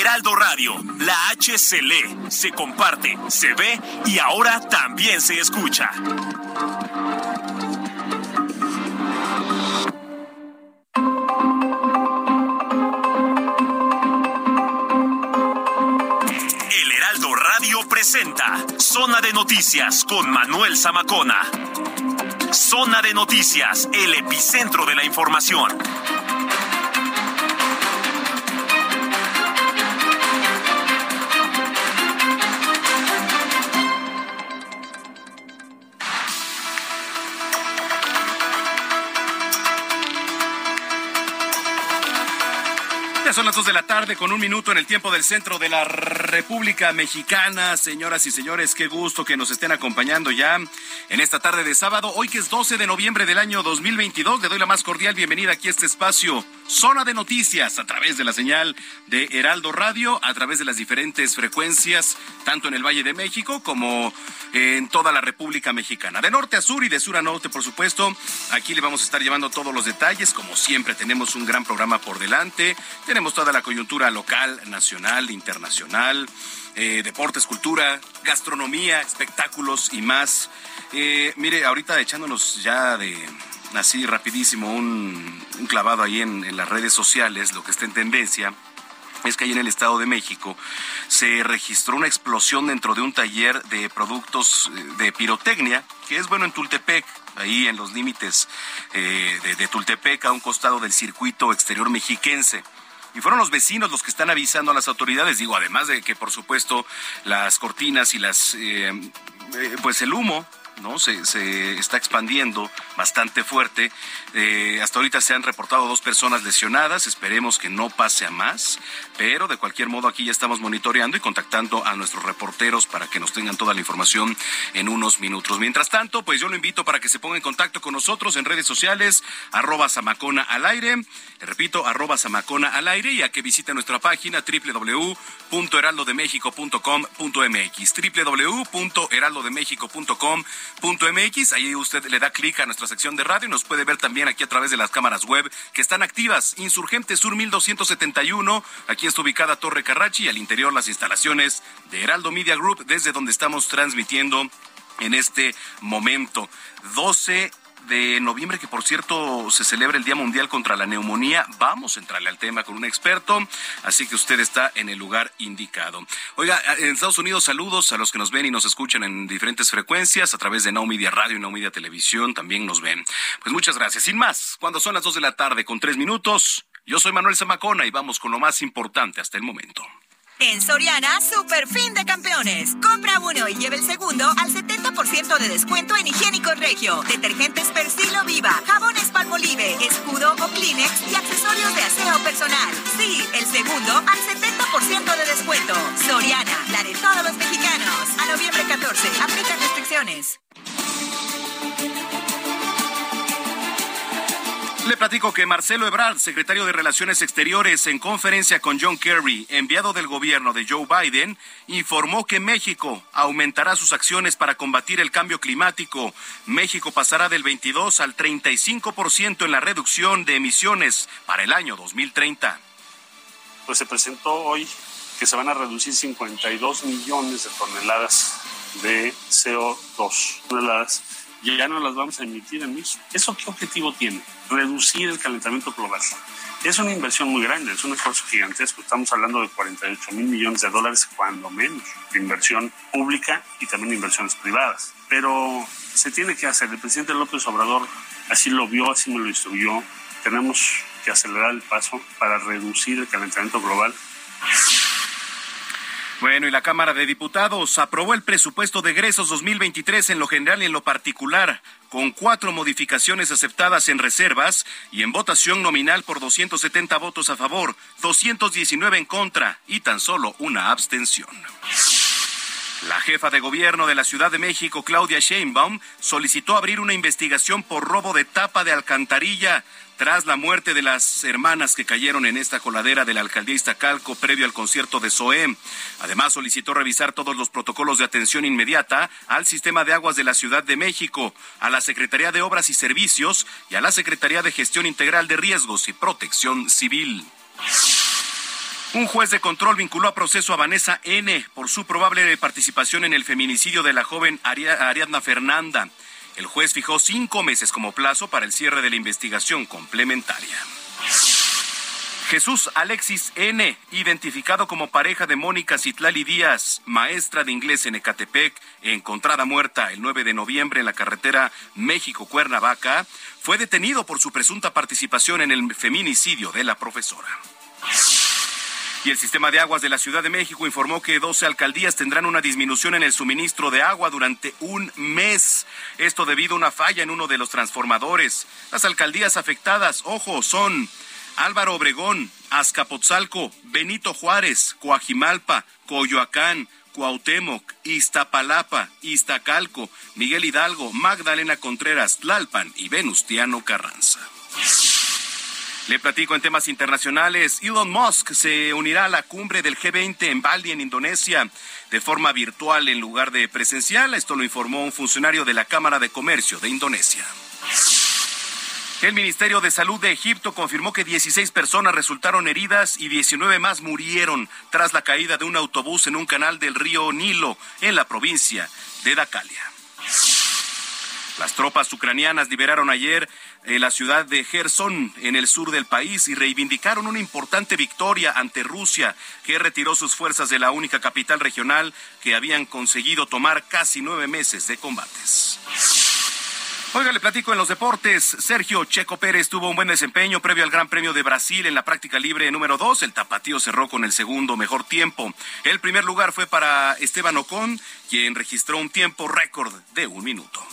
Heraldo Radio, la H se se comparte, se ve y ahora también se escucha. El Heraldo Radio presenta Zona de Noticias con Manuel Zamacona. Zona de Noticias, el epicentro de la información. Son las dos de la tarde con un minuto en el tiempo del centro de la República Mexicana. Señoras y señores, qué gusto que nos estén acompañando ya en esta tarde de sábado. Hoy que es 12 de noviembre del año 2022, le doy la más cordial bienvenida aquí a este espacio, Zona de Noticias, a través de la señal de Heraldo Radio, a través de las diferentes frecuencias, tanto en el Valle de México como en toda la República Mexicana. De norte a sur y de sur a norte, por supuesto. Aquí le vamos a estar llevando todos los detalles. Como siempre, tenemos un gran programa por delante. Tenemos toda la coyuntura local, nacional, internacional, eh, deportes, cultura, gastronomía, espectáculos y más. Eh, mire, ahorita echándonos ya de así rapidísimo un, clavado ahí en, en las redes sociales, lo que está en tendencia es que ahí en el Estado de México se registró una explosión dentro de un taller de productos eh, de pirotecnia, que es bueno en Tultepec, ahí en los límites de, de Tultepec, a un costado del circuito exterior mexiquense. Y fueron los vecinos los que están avisando a las autoridades, digo, además de que por supuesto las cortinas y las, eh, eh, pues el humo ¿no? Se, se, está expandiendo bastante fuerte. Eh, hasta ahorita se han reportado dos personas lesionadas. Esperemos que no pase a más. Pero de cualquier modo aquí ya estamos monitoreando y contactando a nuestros reporteros para que nos tengan toda la información en unos minutos. Mientras tanto, pues yo lo invito para que se ponga en contacto con nosotros en redes sociales, arroba Samacona al aire. Repito, arroba Samacona al aire y a que visite nuestra página www.heraldodemexico.com.mx www.heraldodemexico.com.mx Ahí usted le da clic a nuestra sección de radio y nos puede ver también aquí a través de las cámaras web que están activas. Insurgente Sur 1271, aquí está ubicada Torre Carrachi y al interior las instalaciones de Heraldo Media Group desde donde estamos transmitiendo en este momento. 12 de noviembre, que por cierto se celebra el Día Mundial contra la Neumonía. Vamos a entrarle al tema con un experto, así que usted está en el lugar indicado. Oiga, en Estados Unidos, saludos a los que nos ven y nos escuchan en diferentes frecuencias, a través de Now Media Radio y Now Media Televisión, también nos ven. Pues muchas gracias. Sin más, cuando son las dos de la tarde con tres minutos, yo soy Manuel Zamacona y vamos con lo más importante hasta el momento. En Soriana, super fin de campeones. Compra uno y lleve el segundo al 70% de descuento en higiénico regio, detergentes Persilo Viva, jabones Palmolive, escudo o Kleenex y accesorios de aseo personal. Sí, el segundo al 70% de descuento. Soriana, la de todos los mexicanos. A noviembre 14, aplica restricciones. Le platico que Marcelo Ebrard, secretario de Relaciones Exteriores, en conferencia con John Kerry, enviado del gobierno de Joe Biden, informó que México aumentará sus acciones para combatir el cambio climático. México pasará del 22 al 35% en la reducción de emisiones para el año 2030. Pues se presentó hoy que se van a reducir 52 millones de toneladas de CO2, toneladas y ya no las vamos a emitir en México. ¿Eso qué objetivo tiene? Reducir el calentamiento global. Es una inversión muy grande, es un esfuerzo gigantesco. Estamos hablando de 48 mil millones de dólares, cuando menos, de inversión pública y también inversiones privadas. Pero se tiene que hacer. El presidente López Obrador así lo vio, así me lo instruyó. Tenemos que acelerar el paso para reducir el calentamiento global. Bueno, y la Cámara de Diputados aprobó el presupuesto de egresos 2023 en lo general y en lo particular, con cuatro modificaciones aceptadas en reservas y en votación nominal por 270 votos a favor, 219 en contra y tan solo una abstención. La jefa de gobierno de la Ciudad de México, Claudia Sheinbaum, solicitó abrir una investigación por robo de tapa de alcantarilla tras la muerte de las hermanas que cayeron en esta coladera de la alcaldía Iztacalco previo al concierto de SOE. Además, solicitó revisar todos los protocolos de atención inmediata al sistema de aguas de la Ciudad de México, a la Secretaría de Obras y Servicios y a la Secretaría de Gestión Integral de Riesgos y Protección Civil. Un juez de control vinculó a proceso a Vanessa N. por su probable participación en el feminicidio de la joven Ariadna Fernanda. El juez fijó cinco meses como plazo para el cierre de la investigación complementaria. Jesús Alexis N., identificado como pareja de Mónica Citlali Díaz, maestra de inglés en Ecatepec, encontrada muerta el 9 de noviembre en la carretera México-Cuernavaca, fue detenido por su presunta participación en el feminicidio de la profesora. Y el sistema de aguas de la Ciudad de México informó que 12 alcaldías tendrán una disminución en el suministro de agua durante un mes. Esto debido a una falla en uno de los transformadores. Las alcaldías afectadas, ojo, son Álvaro Obregón, Azcapotzalco, Benito Juárez, Coajimalpa, Coyoacán, Cuauhtémoc, Iztapalapa, Iztacalco, Miguel Hidalgo, Magdalena Contreras, Tlalpan y Venustiano Carranza. Le platico en temas internacionales. Elon Musk se unirá a la cumbre del G20 en Bali, en Indonesia, de forma virtual en lugar de presencial. Esto lo informó un funcionario de la Cámara de Comercio de Indonesia. El Ministerio de Salud de Egipto confirmó que 16 personas resultaron heridas y 19 más murieron tras la caída de un autobús en un canal del río Nilo en la provincia de Dacalia. Las tropas ucranianas liberaron ayer eh, la ciudad de Gerson en el sur del país y reivindicaron una importante victoria ante Rusia, que retiró sus fuerzas de la única capital regional que habían conseguido tomar casi nueve meses de combates. Oiga, le platico en los deportes. Sergio Checo Pérez tuvo un buen desempeño previo al Gran Premio de Brasil en la práctica libre número 2. El tapatío cerró con el segundo mejor tiempo. El primer lugar fue para Esteban Ocon, quien registró un tiempo récord de un minuto.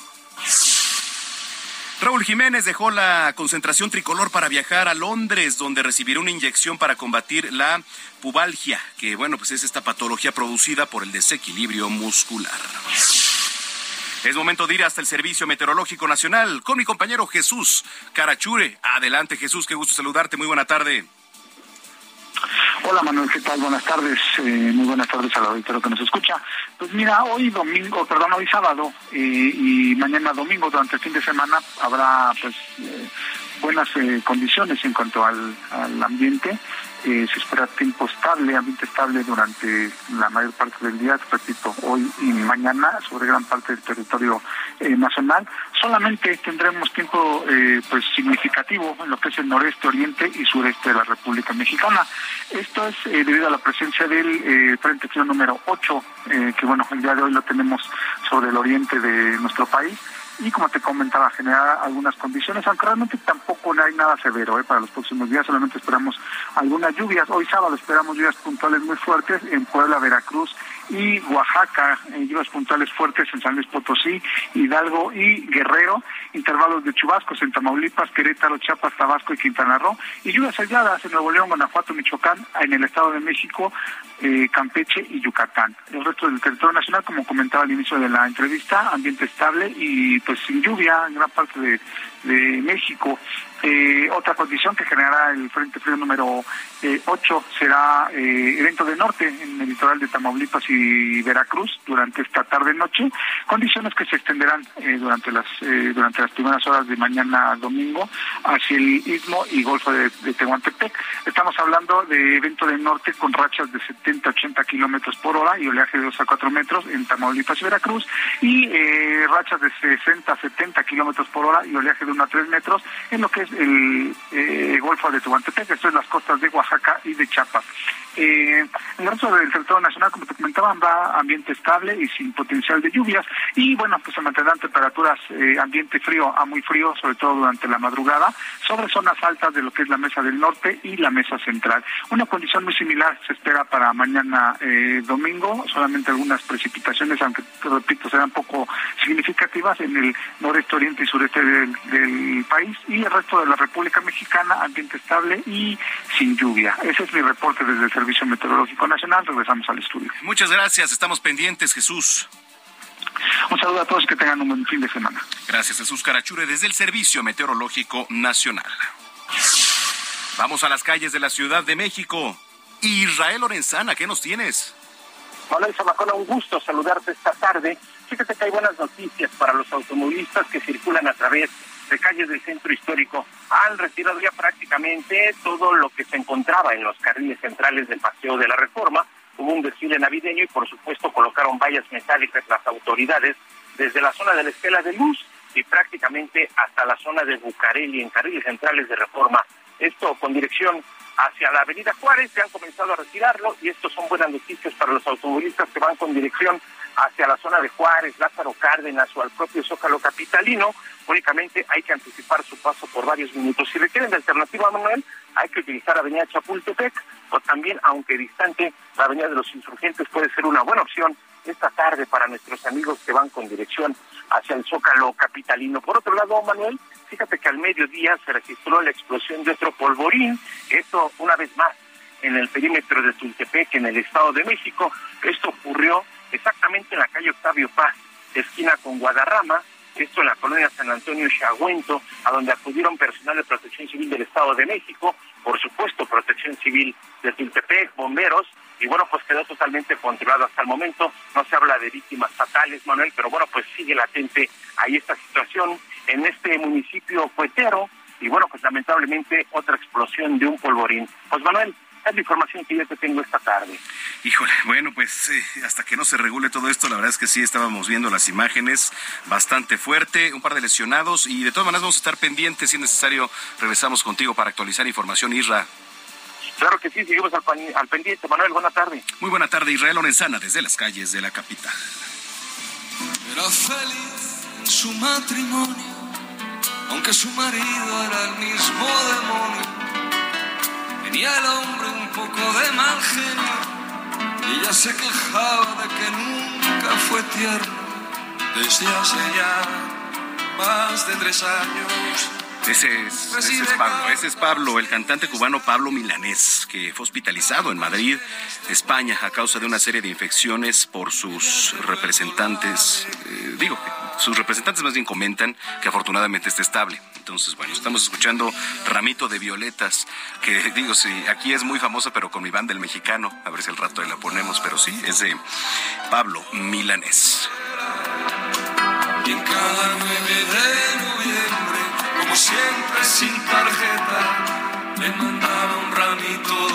Raúl Jiménez dejó la concentración tricolor para viajar a Londres, donde recibirá una inyección para combatir la pubalgia, que bueno, pues es esta patología producida por el desequilibrio muscular. Es momento de ir hasta el Servicio Meteorológico Nacional con mi compañero Jesús Carachure. Adelante Jesús, qué gusto saludarte, muy buena tarde. Hola Manuel, ¿qué tal? Buenas tardes, eh, muy buenas tardes al auditorio que nos escucha. Pues mira, hoy domingo, perdón, hoy sábado eh, y mañana domingo durante el fin de semana habrá pues eh, buenas condiciones en cuanto al ambiente se espera tiempo estable, ambiente estable durante la mayor parte del día, repito, hoy y mañana sobre gran parte del territorio eh, nacional. Solamente tendremos tiempo eh, pues significativo en lo que es el noreste, oriente y sureste de la República Mexicana. Esto es eh, debido a la presencia del Frente Frío número 8, que bueno, el día de hoy lo tenemos sobre el oriente de nuestro país y como te comentaba, generar algunas condiciones, aunque realmente tampoco hay nada severo ¿eh? para los próximos días, solamente esperamos algunas lluvias. Hoy sábado esperamos lluvias puntuales muy fuertes en Puebla, Veracruz y Oaxaca, eh, lluvias puntuales fuertes en San Luis Potosí, Hidalgo y Guerrero, intervalos de chubascos en Tamaulipas, Querétaro, Chiapas, Tabasco y Quintana Roo, y lluvias aisladas en Nuevo León, Guanajuato, Michoacán, en el Estado de México, eh, Campeche y Yucatán. El resto del territorio nacional, como comentaba al inicio de la entrevista, ambiente estable y pues sin lluvia en gran parte de, México. Eh, otra condición que generará el Frente Frío número 8 eh, será eh, evento de norte en el litoral de Tamaulipas y Veracruz durante esta tarde-noche, condiciones que se extenderán durante las durante las primeras horas de mañana domingo hacia el Istmo y Golfo de, Tehuantepec. Estamos hablando de evento de norte con rachas de 70-80 kilómetros por hora y oleaje de 2 a 4 metros en Tamaulipas y Veracruz y rachas de 60-70 kilómetros por hora y oleaje de 1 a 3 metros en lo que es el eh, Golfo de Tehuantepec, esto es las costas de Oaxaca y de Chiapas. Eh, el resto del territorio nacional, como te comentaba, va ambiente estable y sin potencial de lluvias. Y bueno, pues se mantendrán temperaturas eh, ambiente frío a muy frío, sobre todo durante la madrugada, sobre zonas altas de lo que es la mesa del norte y la mesa central. Una condición muy similar se espera para mañana eh, domingo, solamente algunas precipitaciones, aunque repito, serán poco significativas en el noreste, oriente y sureste del, del país. Y el resto de la República Mexicana, ambiente estable y sin lluvia. Ese es mi reporte desde el Servicio Meteorológico Nacional. Regresamos al estudio. Muchas gracias, estamos pendientes, Jesús. Un saludo a todos, que tengan un buen fin de semana. Gracias, Jesús Carachure, desde el Servicio Meteorológico Nacional. Vamos a las calles de la Ciudad de México. Israel Lorenzana, ¿qué nos tienes? Hola, Zamacona, un gusto saludarte esta tarde. Fíjate que hay buenas noticias para los automovilistas que circulan a través de calles del centro histórico. Han retirado ya prácticamente todo lo que se encontraba en los carriles centrales del Paseo de la Reforma. Hubo un desfile navideño y, por supuesto, colocaron vallas metálicas las autoridades desde la zona de la Estela de Luz y prácticamente hasta la zona de Bucareli en carriles centrales de Reforma esto con dirección hacia la avenida Juárez, se han comenzado a retirarlo y esto son buenas noticias para los automovilistas que van con dirección hacia la zona de Juárez, Lázaro Cárdenas o al propio Zócalo Capitalino. Únicamente hay que anticipar su paso por varios minutos. Si requieren de alternativa, Manuel, hay que utilizar Avenida Chapultepec o también, aunque distante, la Avenida de los Insurgentes puede ser una buena opción esta tarde para nuestros amigos que van con dirección hacia el Zócalo Capitalino. Por otro lado, Manuel, Fíjate que al mediodía se registró la explosión de otro polvorín, esto una vez más en el perímetro de Tultepec, en el Estado de México. Esto ocurrió exactamente en la calle Octavio Paz, esquina con Guadarrama, esto en la colonia San Antonio Chagüento, a donde acudieron personal de protección civil del Estado de México, por supuesto protección civil de Tultepec, bomberos, y bueno, pues quedó totalmente controlado hasta el momento. No se habla de víctimas fatales, Manuel, pero bueno, pues sigue latente ahí esta situación en este municipio cuetero y bueno, pues lamentablemente otra explosión de un polvorín. Pues Manuel, es la información que yo te tengo esta tarde. Híjole, bueno, pues eh, hasta que no se regule todo esto, la verdad es que sí estábamos viendo las imágenes bastante fuerte, un par de lesionados y de todas maneras vamos a estar pendientes, si es necesario, regresamos contigo para actualizar información, Isra. Claro que sí, seguimos al, al pendiente. Manuel, buena tarde. Muy buena tarde, Israel Lorenzana, desde las calles de la capital. Era feliz en su matrimonio aunque su marido era el mismo demonio. Tenía el hombre un poco de mal genio y ella se quejaba de que nunca fue tierno. Desde hace ya más de tres años ese es, ese es, Pablo, ese es Pablo, el cantante cubano Pablo Milanés, que fue hospitalizado en Madrid, España, a causa de una serie de infecciones por sus representantes. Eh, digo, sus representantes más bien comentan que afortunadamente está estable. Entonces, bueno, estamos escuchando Ramito de Violetas, que digo, sí, aquí es muy famosa, pero con mi banda el mexicano, a ver si al rato la ponemos, pero sí, es de Pablo Milanés. Y en cada 9 de noviembre, como siempre sin tarjeta, le mandaba un ramito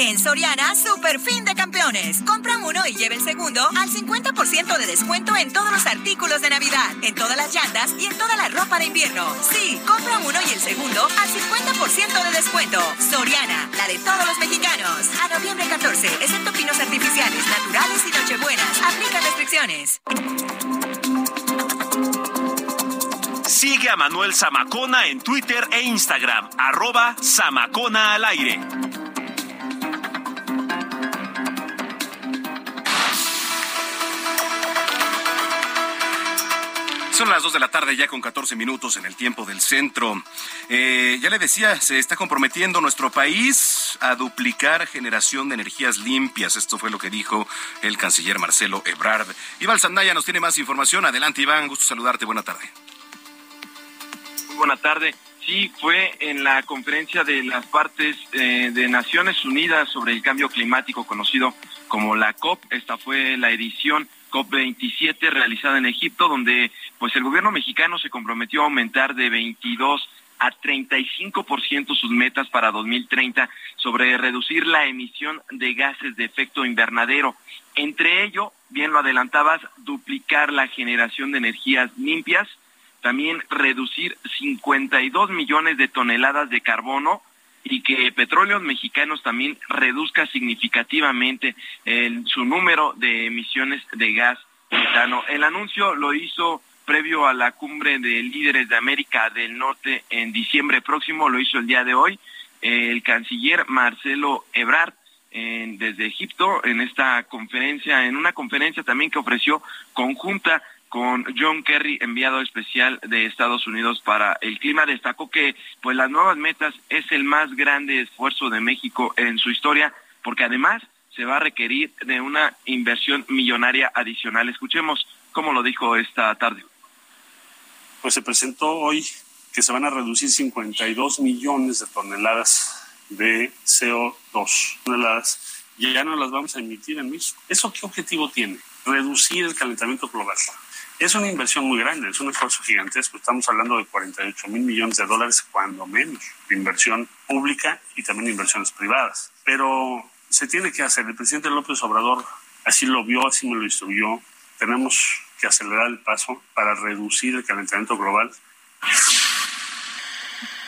En Soriana, super fin de campeones. Compra uno y lleve el segundo al 50% de descuento en todos los artículos de Navidad, en todas las llantas y en toda la ropa de invierno. Sí, compra uno y el segundo al 50% de descuento. Soriana, la de todos los mexicanos. A noviembre 14, excepto pinos artificiales, naturales y nochebuenas. Aplica restricciones. Sigue a Manuel Zamacona en Twitter e Instagram, arroba Zamacona al aire. Son las 2 de la tarde ya con 14 minutos en el tiempo del centro. Eh, ya le decía, se está comprometiendo nuestro país a duplicar generación de energías limpias. Esto fue lo que dijo el canciller Marcelo Ebrard. Iván Sandaya nos tiene más información. Adelante, Iván. Gusto saludarte. Buena tarde. Muy buena tarde. Sí, fue en la conferencia de las partes eh, de Naciones Unidas sobre el cambio climático, conocido como la COP. Esta fue la edición COP27 realizada en Egipto, donde pues el gobierno mexicano se comprometió a aumentar de 22 a 35% sus metas para 2030 sobre reducir la emisión de gases de efecto invernadero. Entre ello, bien lo adelantabas, duplicar la generación de energías limpias, también reducir 52 millones de toneladas de carbono y que Petróleos Mexicanos también reduzca significativamente su número de emisiones de gas metano. El anuncio lo hizo previo a la cumbre de líderes de América del Norte en diciembre próximo, lo hizo el día de hoy, el canciller Marcelo Ebrard desde Egipto en esta conferencia, en una conferencia también que ofreció conjunta con John Kerry, enviado especial de Estados Unidos para el clima, destacó que pues las nuevas metas es el más grande esfuerzo de México en su historia, porque además se va a requerir de una inversión millonaria adicional. Escuchemos cómo lo dijo esta tarde. Pues se presentó hoy que se van a reducir 52 millones de toneladas de CO2, toneladas, ya no las vamos a emitir en México. ¿Eso qué objetivo tiene? Reducir el calentamiento global. Es una inversión muy grande, es un esfuerzo gigantesco. Estamos hablando de 48 mil millones de dólares, cuando menos, de inversión pública y también inversiones privadas. Pero se tiene que hacer. El presidente López Obrador así lo vio, así me lo instruyó. Tenemos que acelerar el paso para reducir el calentamiento global.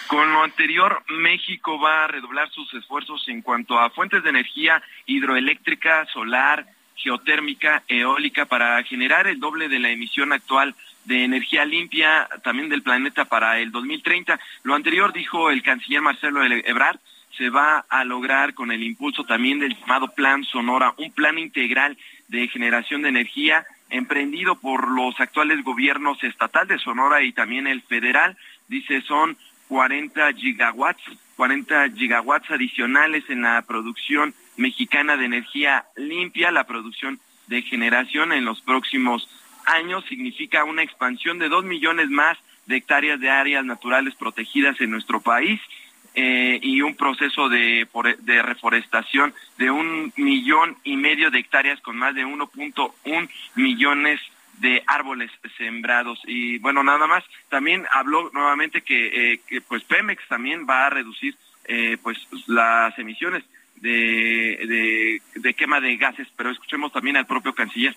Con lo anterior, México va a redoblar sus esfuerzos en cuanto a fuentes de energía hidroeléctrica, solar, geotérmica, eólica, para generar el doble de la emisión actual de energía limpia también del planeta para el 2030. Lo anterior dijo el canciller Marcelo Ebrard, se va a lograr con el impulso también del llamado Plan Sonora, un plan integral de generación de energía emprendido por los actuales gobiernos estatal de Sonora y también el federal. Dice son 40 gigawatts, 40 gigawatts adicionales en la producción mexicana de energía limpia, la producción de generación en los próximos años significa una expansión de dos millones más de hectáreas de áreas naturales protegidas en nuestro país eh, y un proceso de, reforestación de un millón y medio de hectáreas con más de 1.1 millones de árboles sembrados. Y bueno nada más también habló nuevamente que, eh, pues Pemex también va a reducir eh, pues las emisiones de, de, quema de gases, pero escuchemos también al propio canciller.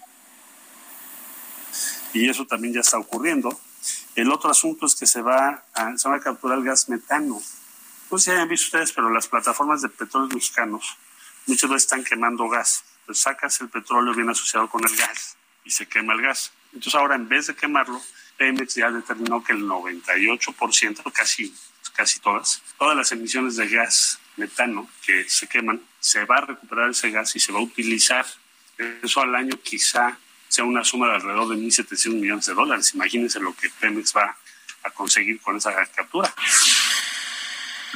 Y eso también ya está ocurriendo. El otro asunto es que se va a, se va capturar gas metano. No sé si hayan visto ustedes, pero las plataformas de petróleo mexicanos muchas veces están quemando gas. Pues sacas el petróleo bien asociado con el gas y se quema el gas. Entonces ahora en vez de quemarlo, Pemex ya determinó que el 98%, casi, casi todas, todas las emisiones de gas metano que se queman, se va a recuperar ese gas y se va a utilizar. Eso al año quizá sea una suma de alrededor de 1.700 millones de dólares. Imagínense lo que Pemex va a conseguir con esa captura.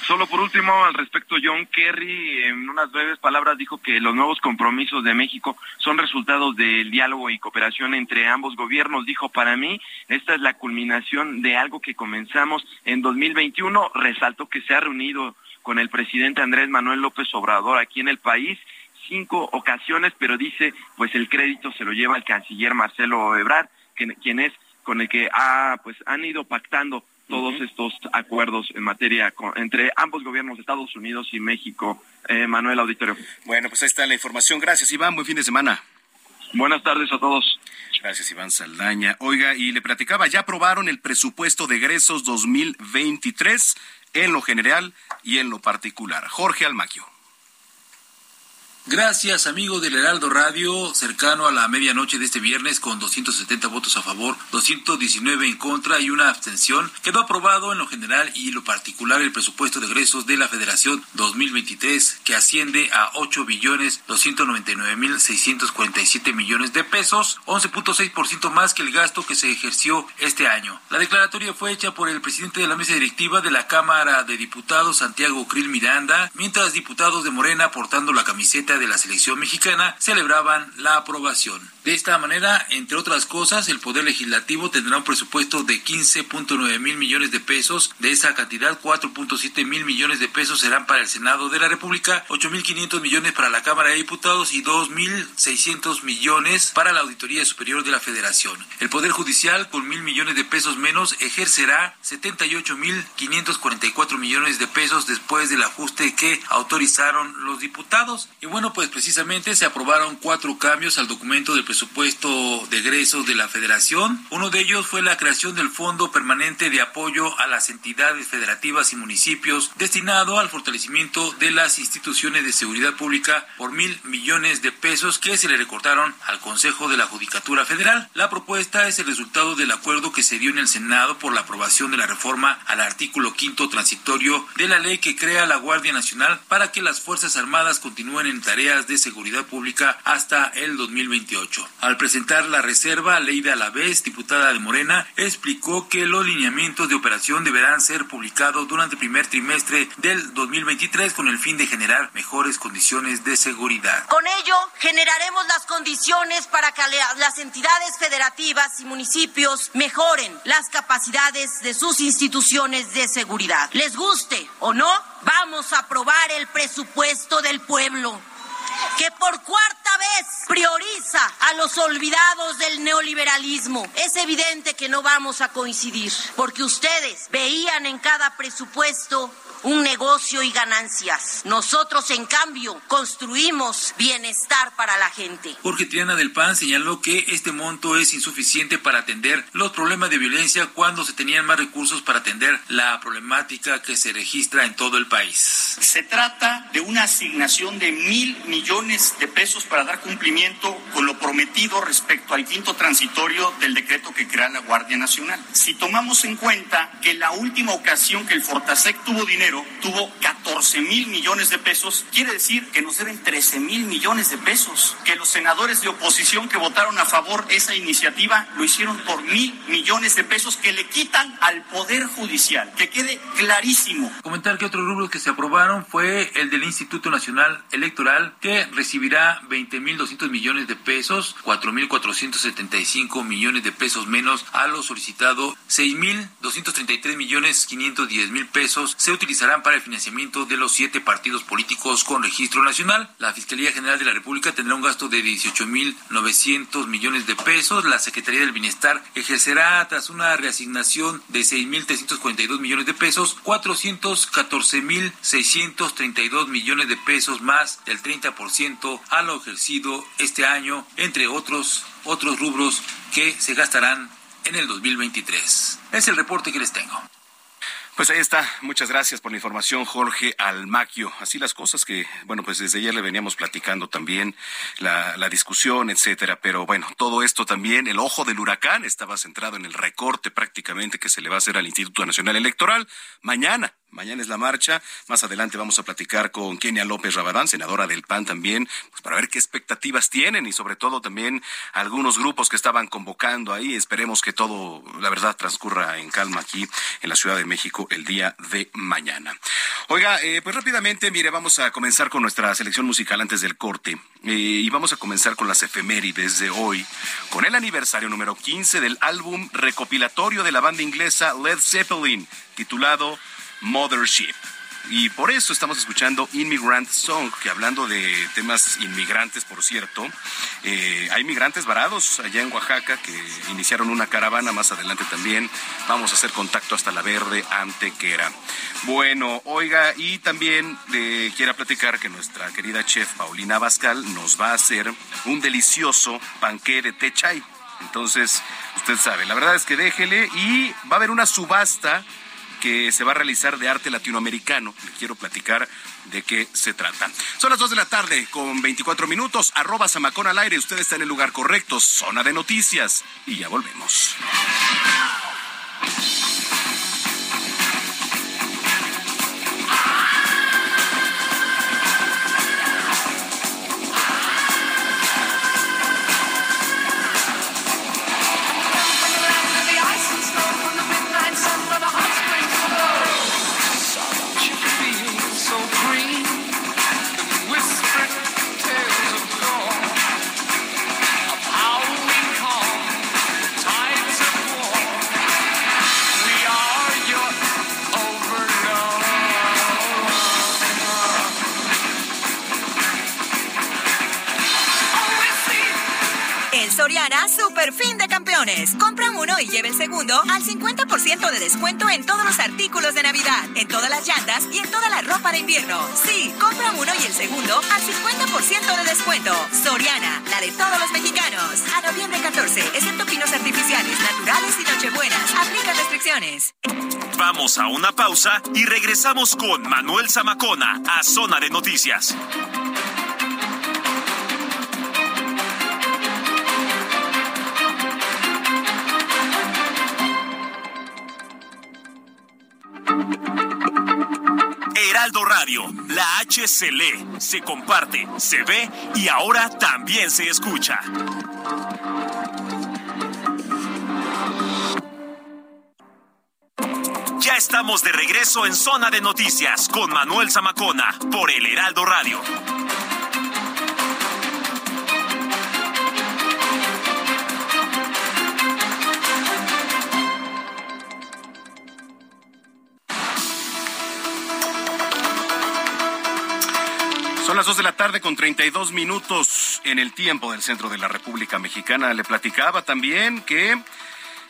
Solo por último, al respecto, John Kerry, en unas breves palabras, dijo que los nuevos compromisos de México son resultados del diálogo y cooperación entre ambos gobiernos. Dijo, para mí, esta es la culminación de algo que comenzamos en 2021. Resaltó que se ha reunido con el presidente Andrés Manuel López Obrador aquí en el país cinco ocasiones, pero dice, pues el crédito se lo lleva el canciller Marcelo Ebrard, quien es con el que ha, pues han ido pactando todos estos acuerdos en materia entre ambos gobiernos, Estados Unidos y México. Eh, Manuel Auditorio. Bueno, pues ahí está la información. Gracias, Iván. Buen fin de semana. Buenas tardes a todos. Gracias, Iván Saldaña. Oiga, y le platicaba, ya aprobaron el presupuesto de egresos 2023 en lo general y en lo particular. Jorge Almaquio. Gracias, amigo del Heraldo Radio, cercano a la medianoche de este viernes con 270 votos a favor, 219 en contra y una abstención, quedó aprobado en lo general y lo particular el presupuesto de egresos de la Federación 2023, que asciende a 8 billones 299 mil 647 millones de pesos, 11.6% más que el gasto que se ejerció este año. La declaratoria fue hecha por el presidente de la mesa directiva de la Cámara de Diputados, Santiago Krill Miranda, mientras diputados de Morena portando la camiseta de la selección mexicana celebraban la aprobación. De esta manera, entre otras cosas, el Poder Legislativo tendrá un presupuesto de 15.9 mil millones de pesos. De esa cantidad, 4.7 mil millones de pesos serán para el Senado de la República, 8.500 millones para la Cámara de Diputados y 2.600 millones para la Auditoría Superior de la Federación. El Poder Judicial, con mil millones de pesos menos, ejercerá 78.544 millones de pesos después del ajuste que autorizaron los diputados. Y bueno, Pues precisamente se aprobaron cuatro cambios al documento del presupuesto de egresos de la Federación. Uno de ellos fue la creación del Fondo Permanente de Apoyo a las Entidades Federativas y Municipios, destinado al fortalecimiento de las instituciones de seguridad pública por mil millones de pesos que se le recortaron al Consejo de la Judicatura Federal. La propuesta es el resultado del acuerdo que se dio en el Senado por la aprobación de la reforma al artículo quinto transitorio de la ley que crea la Guardia Nacional para que las Fuerzas Armadas continúen en tareas de seguridad pública hasta el 2028. Al presentar la reserva, Leida Alavés, diputada de Morena, explicó que los lineamientos de operación deberán ser publicados durante el primer trimestre del 2023 con el fin de generar mejores condiciones de seguridad. Con ello, generaremos las condiciones para que las entidades federativas y municipios mejoren las capacidades de sus instituciones de seguridad. Les guste o no, vamos a aprobar el presupuesto del pueblo que por cuarta vez prioriza a los olvidados del neoliberalismo. Es evidente que no vamos a coincidir, porque ustedes veían en cada presupuesto un negocio y ganancias. Nosotros, en cambio, construimos bienestar para la gente. Jorge Triana del PAN señaló que este monto es insuficiente para atender los problemas de violencia cuando se tenían más recursos para atender la problemática que se registra en todo el país. Se trata de una asignación de mil millones de pesos para dar cumplimiento con lo prometido respecto al quinto transitorio del decreto que crea la Guardia Nacional. Si tomamos en cuenta que la última ocasión que el Fortasec tuvo dinero, tuvo 14 mil millones de pesos, quiere decir que nos deben 13 mil millones de pesos, que los senadores de oposición que votaron a favor esa iniciativa lo hicieron por mil millones de pesos que le quitan al Poder Judicial, que quede clarísimo. Comentar que otros rubros que se aprobaron fue el del Instituto Nacional Electoral, que recibirá 20 mil 200 millones de pesos, 4 mil 475 millones de pesos menos a lo solicitado, 6 mil 233 millones 510 mil pesos se utilizarán serán para el financiamiento de los siete partidos políticos con registro nacional. La Fiscalía General de la República tendrá un gasto de 18.900 millones de pesos. La Secretaría del Bienestar ejercerá, tras una reasignación de 6.342 millones de pesos, 414.632 millones de pesos más del 30% a lo ejercido este año, entre otros, otros rubros que se gastarán en el 2023. Es el reporte que les tengo. Pues ahí está. Muchas gracias por la información, Jorge Almaquio. Así las cosas que, bueno, pues desde ayer le veníamos platicando también la, la, discusión, etcétera. Pero bueno, todo esto también, el ojo del huracán estaba centrado en el recorte prácticamente que se le va a hacer al Instituto Nacional Electoral mañana. Mañana es la marcha. Más adelante vamos a platicar con Kenia López Rabadán, senadora del PAN también, pues para ver qué expectativas tienen y sobre todo también algunos grupos que estaban convocando ahí. Esperemos que todo, la verdad, transcurra en calma aquí en la Ciudad de México el día de mañana. Oiga, eh, pues rápidamente, mire, vamos a comenzar con nuestra selección musical antes del corte. Eh, y vamos a comenzar con las efemérides de hoy, con el aniversario número 15 del álbum recopilatorio de la banda inglesa Led Zeppelin, titulado Mothership. Y por eso estamos escuchando Immigrant Song, que hablando de temas inmigrantes, por cierto, eh, hay migrantes varados allá en Oaxaca que iniciaron una caravana, más adelante también vamos a hacer contacto hasta la verde Antequera. Bueno, oiga, y también le quiero platicar que nuestra querida chef Paulina Bascal nos va a hacer un delicioso panqué de té chai. Entonces, usted sabe, la verdad es que déjele y va a haber una subasta que se va a realizar de arte latinoamericano. Le quiero platicar de qué se trata. Son las 2 de la tarde con 24 minutos. Arroba Samacón al aire. Usted está en el lugar correcto. Zona de noticias. Y ya volvemos. Soriana Super Fin de Campeones. Compra uno y lleve el segundo al 50% de descuento en todos los artículos de Navidad, en todas las llantas y en toda la ropa de invierno. Sí, compra uno y el segundo al 50% de descuento. Soriana, la de todos los mexicanos. A noviembre 14, excepto pinos artificiales, naturales y nochebuenas. Aplica restricciones. Vamos a una pausa y regresamos con Manuel Zamacona a Zona de Noticias. Heraldo Radio, la H se se comparte, se ve y ahora también se escucha. Ya estamos de regreso en Zona de Noticias con Manuel Zamacona por el Heraldo Radio. Las 2 de la tarde con 32 minutos en el tiempo del centro de la República Mexicana. Le platicaba también que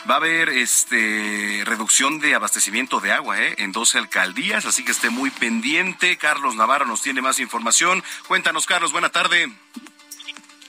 va a haber este reducción de abastecimiento de agua ¿eh? en 12 alcaldías, así que esté muy pendiente. Carlos Navarro nos tiene más información. Cuéntanos, Carlos, buena tarde.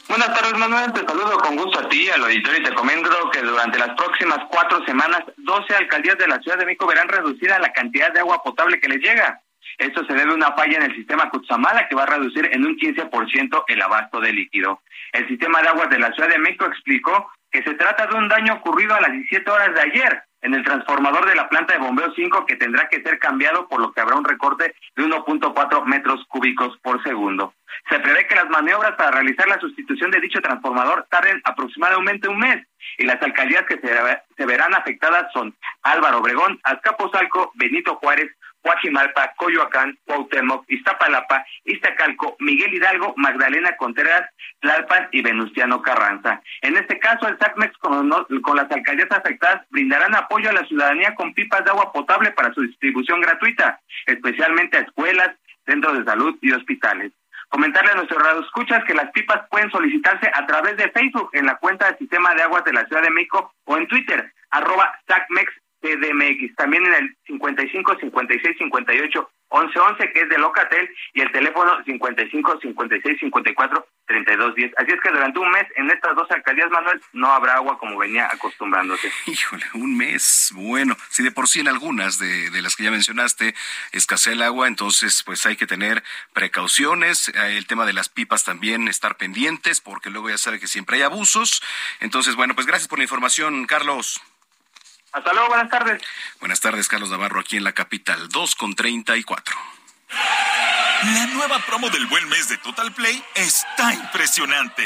Buenas tardes, Manuel. Te saludo con gusto a ti, al auditorio, y te comento que durante las próximas cuatro semanas, 12 alcaldías de la Ciudad de México verán reducida la cantidad de agua potable que les llega. Esto se debe a una falla en el sistema Cutzamala que va a reducir en un 15% el abasto de líquido. El sistema de aguas de la Ciudad de México explicó que se trata de un daño ocurrido a las 17 horas de ayer en el transformador de la planta de bombeo 5 que tendrá que ser cambiado por lo que habrá un recorte de 1.4 metros cúbicos por segundo. Se prevé que las maniobras para realizar la sustitución de dicho transformador tarden aproximadamente un mes y las alcaldías que se, se verán afectadas son Álvaro Obregón, Azcapotzalco, Benito Juárez, Guajimalpa, Coyoacán, Cuauhtémoc, Iztapalapa, Iztacalco, Miguel Hidalgo, Magdalena Contreras, Tlalpan y Venustiano Carranza. En este caso, el SACMEX con, las alcaldías afectadas brindarán apoyo a la ciudadanía con pipas de agua potable para su distribución gratuita, especialmente a escuelas, centros de salud y hospitales. Comentarle a nuestros radioescuchas que las pipas pueden solicitarse a través de Facebook en la cuenta del Sistema de Aguas de la Ciudad de México o en Twitter, arroba SACMEX CDMX, también en el 55 56 58 11 11 que es de Locatel y el teléfono 55 56 54 32 10. Así es que durante un mes en estas dos alcaldías, Manuel, no habrá agua como venía acostumbrándose. Híjole, un mes, bueno, si de por sí en algunas de, de las que ya mencionaste escasea el agua, entonces pues hay que tener precauciones, eh, el tema de las pipas también estar pendientes porque luego ya sabe que siempre hay abusos. Entonces, bueno, pues gracias por la información, Carlos. Hasta luego, buenas tardes. Buenas tardes, Carlos Navarro, aquí en la capital, 2 con 34. La nueva promo del buen mes de Total Play está impresionante.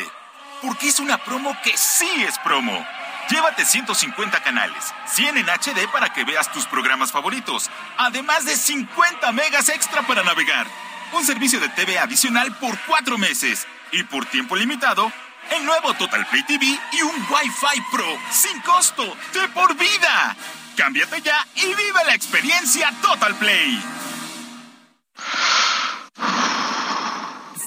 Porque es una promo que sí es promo. Llévate 150 canales, 100 en HD para que veas tus programas favoritos, además de 50 megas extra para navegar. Un servicio de TV adicional por cuatro meses y por tiempo limitado el nuevo Total Play TV y un Wi-Fi Pro sin costo de por vida. Cámbiate ya y vive la experiencia Total Play.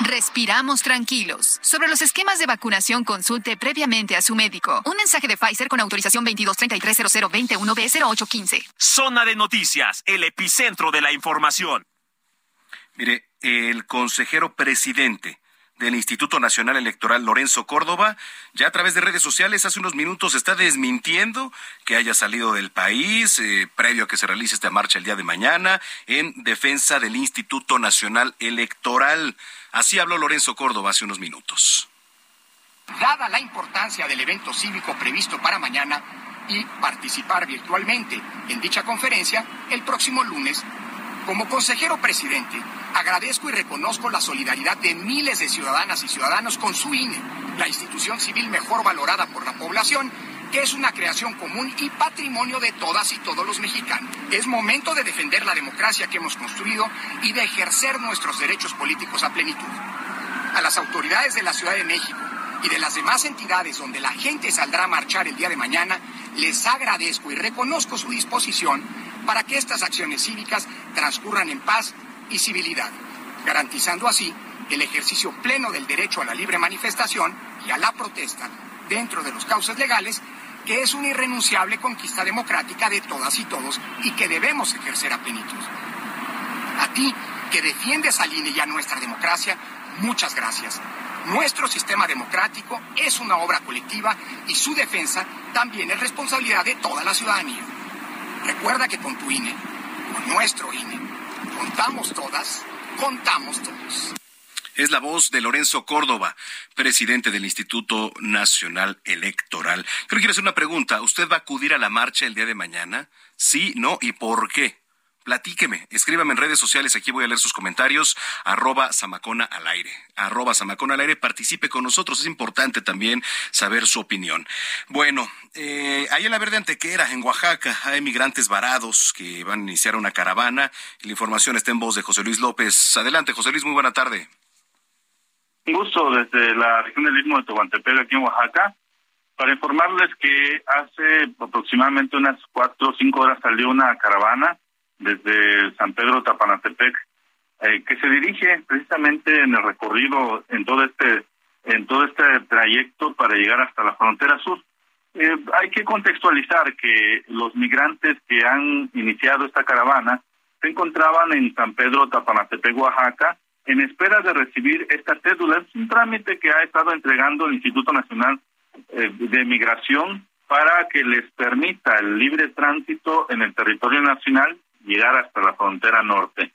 respiramos tranquilos. Sobre los esquemas de vacunación, consulte previamente a su médico. Un mensaje de Pfizer con autorización 22330021B0815. Zona de Noticias, el epicentro de la información. Mire, el consejero presidente del Instituto Nacional Electoral, Lorenzo Córdoba, ya a través de redes sociales hace unos minutos está desmintiendo que haya salido del país eh, previo a que se realice esta marcha el día de mañana en defensa del Instituto Nacional Electoral. Así habló Lorenzo Córdoba hace unos minutos. Dada la importancia del evento cívico previsto para mañana y participar virtualmente en dicha conferencia el próximo lunes, como consejero presidente, agradezco y reconozco la solidaridad de miles de ciudadanas y ciudadanos con su INE, la institución civil mejor valorada por la población que es una creación común y patrimonio de todas y todos los mexicanos. Es momento de defender la democracia que hemos construido y de ejercer nuestros derechos políticos a plenitud. A las autoridades de la Ciudad de México y de las demás entidades donde la gente saldrá a marchar el día de mañana, les agradezco y reconozco su disposición para que estas acciones cívicas transcurran en paz y civilidad, garantizando así el ejercicio pleno del derecho a la libre manifestación y a la protesta dentro de los cauces legales, que es una irrenunciable conquista democrática de todas y todos y que debemos ejercer a plenitud. A ti, que defiendes al INE y a nuestra democracia, muchas gracias. Nuestro sistema democrático es una obra colectiva y su defensa también es responsabilidad de toda la ciudadanía. Recuerda que con tu INE, con nuestro INE, contamos todas, contamos todos. Es la voz de Lorenzo Córdoba, presidente del Instituto Nacional Electoral. Creo que quiero hacer una pregunta. ¿Usted va a acudir a la marcha el día de mañana? Sí, no y por qué. Platíqueme, escríbame en redes sociales, aquí voy a leer sus comentarios, arroba Samacona al aire, arroba Samacona al aire, participe con nosotros, es importante también saber su opinión. Bueno, eh, ahí en la Verde Antequera, en Oaxaca, hay migrantes varados que van a iniciar una caravana, la información está en voz de José Luis López. Adelante, José Luis, muy buena tarde. Un gusto desde la región del Istmo de Tehuantepec, aquí en Oaxaca, para informarles que hace aproximadamente unas cuatro o cinco horas salió una caravana desde San Pedro Tapanatepec, eh, que se dirige precisamente en el recorrido en todo este en todo este trayecto para llegar hasta la frontera sur. Eh, hay que contextualizar que los migrantes que han iniciado esta caravana se encontraban en San Pedro Tapanatepec, Oaxaca, en espera de recibir esta cédula. Es un trámite que ha estado entregando el Instituto Nacional eh, de Migración para que les permita el libre tránsito en el territorio nacional llegar hasta la frontera norte.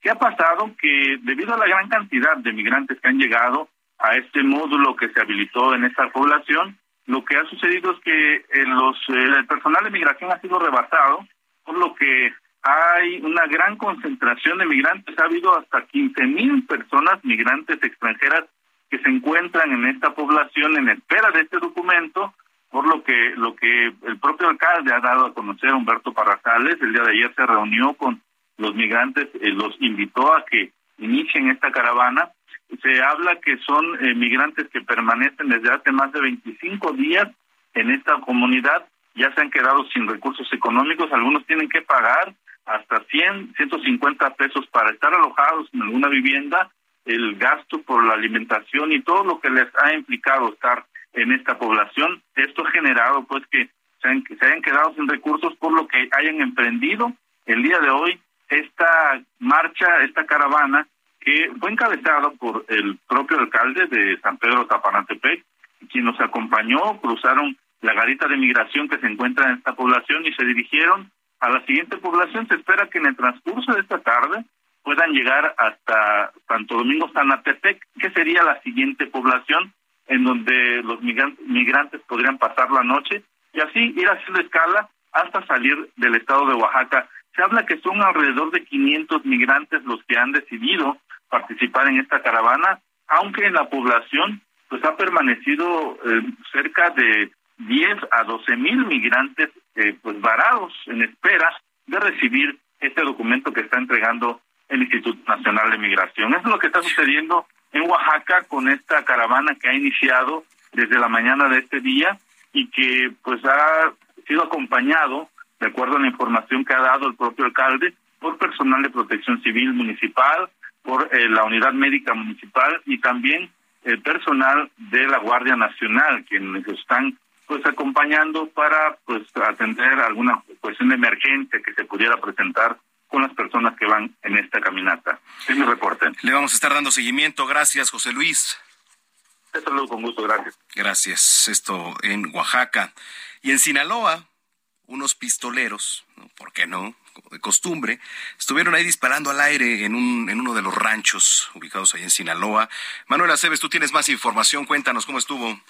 ¿Qué ha pasado? Que debido a la gran cantidad de migrantes que han llegado a este módulo que se habilitó en esta población, lo que ha sucedido es que eh, los, eh, el personal de migración ha sido rebasado, por lo que hay una gran concentración de migrantes. Ha habido hasta 15 mil personas migrantes extranjeras que se encuentran en esta población en espera de este documento por lo que lo que el propio alcalde ha dado a conocer Humberto Parrazales el día de ayer se reunió con los migrantes eh, los invitó a que inicien esta caravana. Se habla que son eh, migrantes que permanecen desde hace más de 25 días en esta comunidad. Ya se han quedado sin recursos económicos. Algunos tienen que pagar hasta 100 150 pesos para estar alojados en alguna vivienda el gasto por la alimentación y todo lo que les ha implicado estar en esta población. Esto ha generado pues que se, hayan quedado sin recursos por lo que hayan emprendido el día de hoy esta marcha, esta caravana que fue encabezada por el propio alcalde de San Pedro Tapanatepec, quien nos acompañó, cruzaron la garita de migración que se encuentra en esta población y se dirigieron a la siguiente población. Se espera que en el transcurso de esta tarde puedan llegar hasta Santo Domingo Sanatepec, que sería la siguiente población en donde los migrantes podrían pasar la noche y así ir haciendo escala hasta salir del estado de Oaxaca. Se habla que son alrededor de 500 migrantes los que han decidido participar en esta caravana, aunque en la población pues ha permanecido eh, cerca de 10 a 12 mil migrantes eh, pues varados en espera de recibir este documento que está entregando el Instituto Nacional de Migración. Eso es lo que está sucediendo en Oaxaca con esta caravana que ha iniciado desde la mañana de este día y que pues ha sido acompañado, de acuerdo a la información que ha dado el propio alcalde, por personal de protección civil municipal, por eh, la unidad médica municipal y también el personal de la Guardia Nacional, quienes están pues acompañando para pues atender alguna cuestión de emergencia que se pudiera presentar con las personas que van en esta caminata. Es mi reporte. Le vamos a estar dando seguimiento. Gracias, José Luis. Hasta luego, con gusto, gracias. Gracias. Esto en Oaxaca. Y en Sinaloa, unos pistoleros, ¿por qué no? de costumbre, estuvieron ahí disparando al aire en, un, en uno de los ranchos ubicados ahí en Sinaloa. Manuel Aceves, tú tienes más información, cuéntanos cómo estuvo.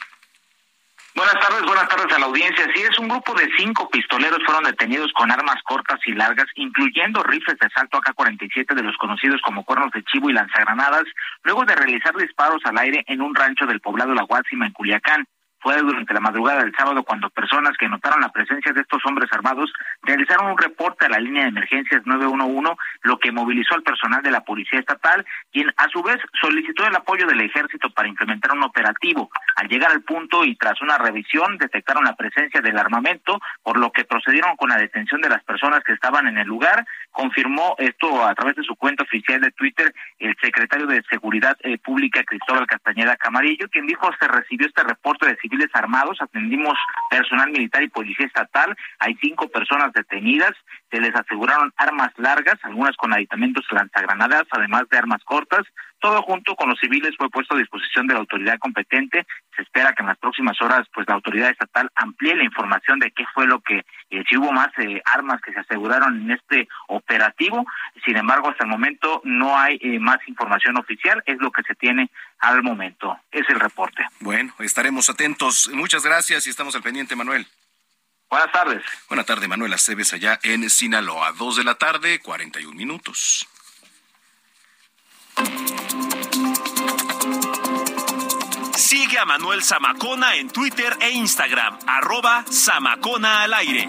Buenas tardes, buenas tardes a la audiencia. Sí, es un grupo de cinco pistoleros fueron detenidos con armas cortas y largas, incluyendo rifles de asalto AK-47 de los conocidos como cuernos de chivo y lanzagranadas, luego de realizar disparos al aire en un rancho del poblado La Guásima en Culiacán. Fue durante la madrugada del sábado cuando personas que notaron la presencia de estos hombres armados realizaron un reporte a la línea de emergencias 911, lo que movilizó al personal de la Policía Estatal, quien a su vez solicitó el apoyo del ejército para implementar un operativo. Al llegar al punto y tras una revisión detectaron la presencia del armamento, por lo que procedieron con la detención de las personas que estaban en el lugar. Confirmó esto a través de su cuenta oficial de Twitter el secretario de Seguridad eh, Pública Cristóbal Castañeda Camarillo, quien dijo se recibió este reporte de civiles armados, atendimos personal militar y policía estatal, hay cinco personas detenidas, se les aseguraron armas largas, algunas con aditamentos lanzagranadas, además de armas cortas, todo junto con los civiles fue puesto a disposición de la autoridad competente. Se espera que en las próximas horas, pues la autoridad estatal amplíe la información de qué fue lo que, eh, si hubo más eh, armas que se aseguraron en este operativo. Sin embargo, hasta el momento no hay eh, más información oficial, es lo que se tiene al momento. Es el reporte. Bueno, estaremos atentos. Muchas gracias y estamos al pendiente, Manuel. Buenas tardes. Buenas tardes, Manuel Aceves, allá en Sinaloa. Dos de la tarde, 41 minutos. Sigue a Manuel Zamacona en Twitter e Instagram, arroba Zamacona al aire.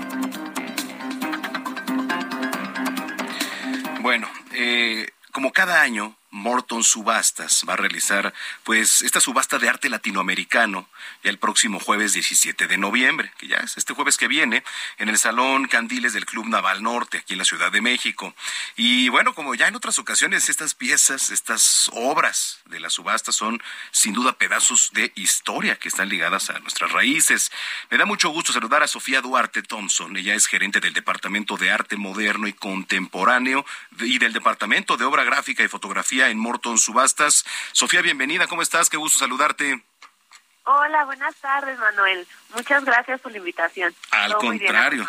Bueno, eh, como cada año, Morton Subastas va a realizar pues esta subasta de arte latinoamericano ya el próximo jueves 17 de noviembre, que ya es este jueves que viene, en el Salón Candiles del Club Naval Norte, aquí en la Ciudad de México. Y bueno, como ya en otras ocasiones, estas piezas, estas obras de la subasta son sin duda pedazos de historia que están ligadas a nuestras raíces. Me da mucho gusto saludar a Sofía Duarte Thompson. Ella es gerente del Departamento de Arte Moderno y Contemporáneo y del Departamento de Obra Gráfica y Fotografía en Morton Subastas. Sofía, bienvenida, ¿cómo estás? Qué gusto saludarte. Hola, buenas tardes, Manuel. Muchas gracias por la invitación. Al contrario.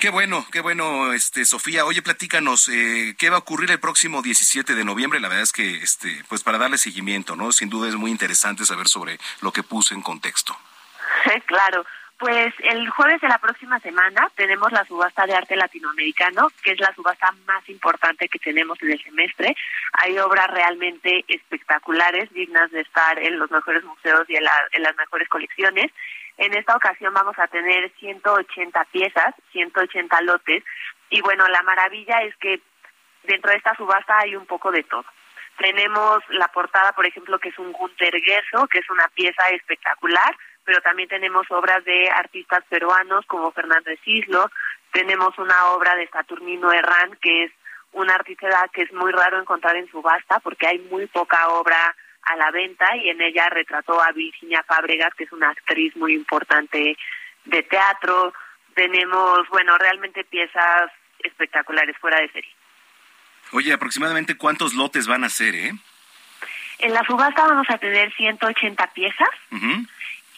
qué bueno, qué bueno, este Sofía. Oye, platícanos, eh, ¿qué va a ocurrir el próximo 17 de noviembre? La verdad es que, este, pues para darle seguimiento, ¿no? Sin duda es muy interesante saber sobre lo que puse en contexto. claro. Pues el jueves de la próxima semana tenemos la subasta de arte latinoamericano, que es la subasta más importante que tenemos en el semestre. Hay obras realmente espectaculares, dignas de estar en los mejores museos y en, las mejores colecciones. En esta ocasión vamos a tener 180 piezas, 180 lotes. Y bueno, la maravilla es que dentro de esta subasta hay un poco de todo. Tenemos la portada, por ejemplo, que es un Gunter que es una pieza espectacular pero también tenemos obras de artistas peruanos como Fernando Cislo, tenemos una obra de Saturnino Herrán, que es un artista que es muy raro encontrar en subasta porque hay muy poca obra a la venta y en ella retrató a Virginia Fábregas, que es una actriz muy importante de teatro. Tenemos, bueno, realmente piezas espectaculares fuera de serie. Oye, aproximadamente cuántos lotes van a ser, ¿eh? En la subasta vamos a tener 180 piezas.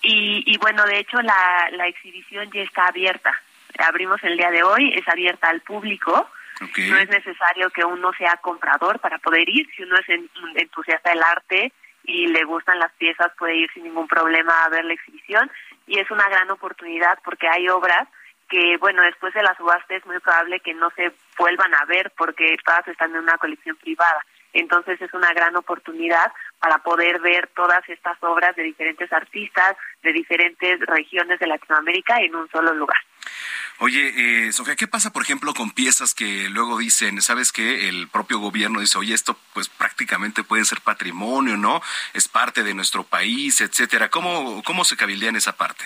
Y, bueno, de hecho la, la exhibición ya está abierta. Abrimos el día de hoy, es abierta al público. No es necesario que uno sea comprador para poder ir. Si uno es entusiasta del arte y le gustan las piezas, puede ir sin ningún problema a ver la exhibición. Y es una gran oportunidad porque hay obras que, bueno, después de la subasta es muy probable que no se vuelvan a ver porque todas están en una colección privada. Entonces es una gran oportunidad para poder ver todas estas obras de diferentes artistas de diferentes regiones de Latinoamérica en un solo lugar. Oye, eh, Sofía, ¿qué pasa, por ejemplo, con piezas que luego dicen, sabes que el propio gobierno dice, oye, esto pues prácticamente puede ser patrimonio, ¿no? Es parte de nuestro país, etcétera. ¿Cómo, cómo se cabildea en esa parte?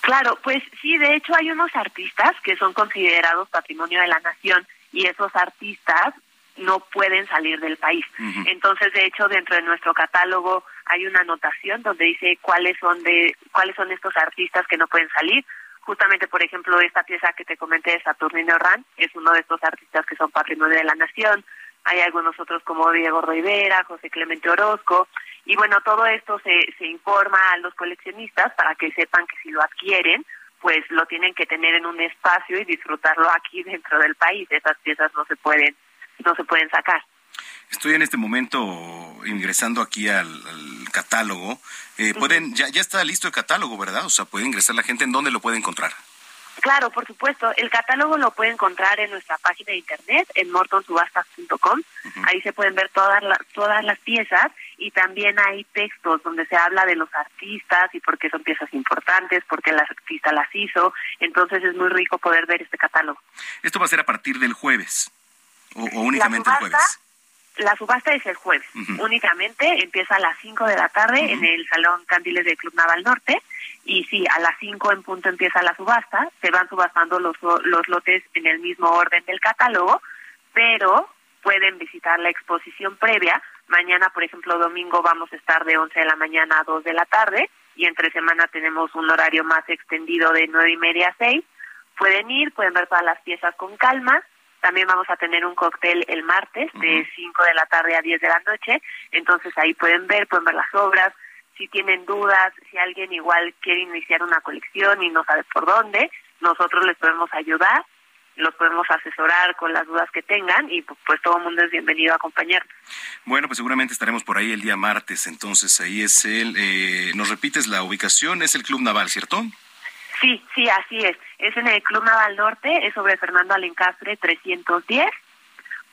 Claro, pues sí, de hecho hay unos artistas que son considerados patrimonio de la nación y esos artistas no pueden salir del país. Entonces, de hecho, dentro de nuestro catálogo hay una anotación donde dice cuáles son de cuáles son estos artistas que no pueden salir. Justamente, por ejemplo, esta pieza que te comenté de Saturnino Ran es uno de estos artistas que son patrimonio de la nación. Hay algunos otros como Diego Rivera, José Clemente Orozco. Y bueno, todo esto se, se informa a los coleccionistas para que sepan que si lo adquieren, pues lo tienen que tener en un espacio y disfrutarlo aquí dentro del país. Esas piezas no se pueden no se pueden sacar. Estoy en este momento ingresando aquí al, catálogo. Eh, pueden, ya, ya está listo el catálogo, ¿verdad? O sea, puede ingresar la gente. ¿En dónde lo puede encontrar? Claro, por supuesto. El catálogo lo puede encontrar en nuestra página de internet, en mortonsubastas.com. Ahí se pueden ver todas, todas las piezas y también hay textos donde se habla de los artistas y por qué son piezas importantes, por qué el artista las hizo. Entonces es muy rico poder ver este catálogo. Esto va a ser a partir del jueves o, únicamente el jueves. La subasta es el jueves. Únicamente empieza a las 5 de la tarde en el Salón Candiles del Club Naval Norte. Y sí, a las 5 en punto empieza la subasta. Se van subastando los, los lotes en el mismo orden del catálogo, pero pueden visitar la exposición previa. Mañana, por ejemplo, domingo vamos a estar de 11 de la mañana a 2 de la tarde y entre semana tenemos un horario más extendido de nueve y media a 6. Pueden ir, pueden ver todas las piezas con calma también vamos a tener un cóctel el martes de 5 de la tarde a 10 de la noche. Entonces ahí pueden ver, pueden ver las obras. Si tienen dudas, si alguien igual quiere iniciar una colección y no sabe por dónde, nosotros les podemos ayudar, los podemos asesorar con las dudas que tengan y pues todo el mundo es bienvenido a acompañarnos. Bueno, pues seguramente estaremos por ahí el día martes, entonces ahí es el, eh, nos repites la ubicación, es el Club Naval, ¿cierto? Sí, sí, así es. Es en el Club Naval Norte, es sobre Fernando Alencastre 310.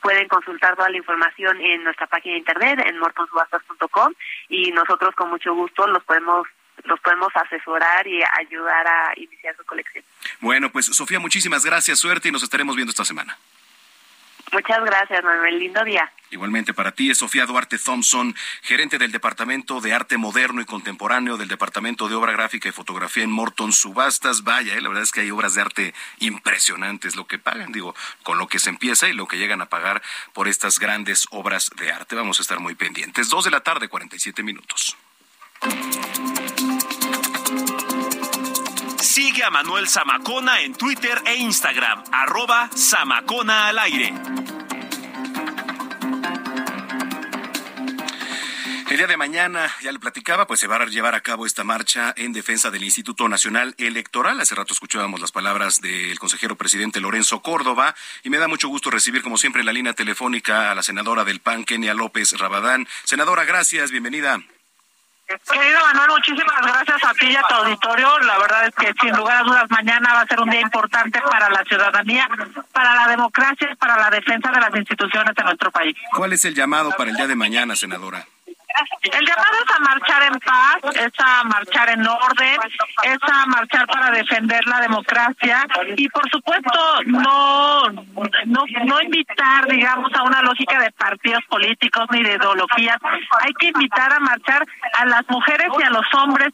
Pueden consultar toda la información en nuestra página de internet, en mortonsubastas.com, y nosotros con mucho gusto los podemos los podemos asesorar y ayudar a iniciar su colección. Bueno, pues Sofía, muchísimas gracias, suerte y nos estaremos viendo esta semana. Muchas gracias, Manuel. Lindo día. Igualmente para ti es Sofía Duarte Thompson, gerente del Departamento de Arte Moderno y Contemporáneo del Departamento de Obra Gráfica y Fotografía en Morton Subastas. Vaya, eh, la verdad es que hay obras de arte impresionantes lo que pagan, digo, con lo que se empieza y lo que llegan a pagar por estas grandes obras de arte. Vamos a estar muy pendientes. Dos de la tarde, 47 minutos. Sigue a Manuel Zamacona en Twitter e Instagram, arroba Zamacona al aire. El día de mañana, ya le platicaba, pues se va a llevar a cabo esta marcha en defensa del Instituto Nacional Electoral. Hace rato escuchábamos las palabras del consejero presidente Lorenzo Córdoba y me da mucho gusto recibir, como siempre, en la línea telefónica a la senadora del PAN, Kenia López Rabadán. Senadora, gracias, bienvenida. Querido Manuel, muchísimas gracias a ti y a tu auditorio. La verdad es que sin lugar a dudas mañana va a ser un día importante para la ciudadanía, para la democracia y para la defensa de las instituciones de nuestro país. ¿Cuál es el llamado para el día de mañana, senadora? El llamado es a marchar en paz, es a marchar en orden, es a marchar para defender la democracia y por supuesto no no no invitar digamos a una lógica de partidos políticos ni de ideologías, hay que invitar a marchar a las mujeres y a los hombres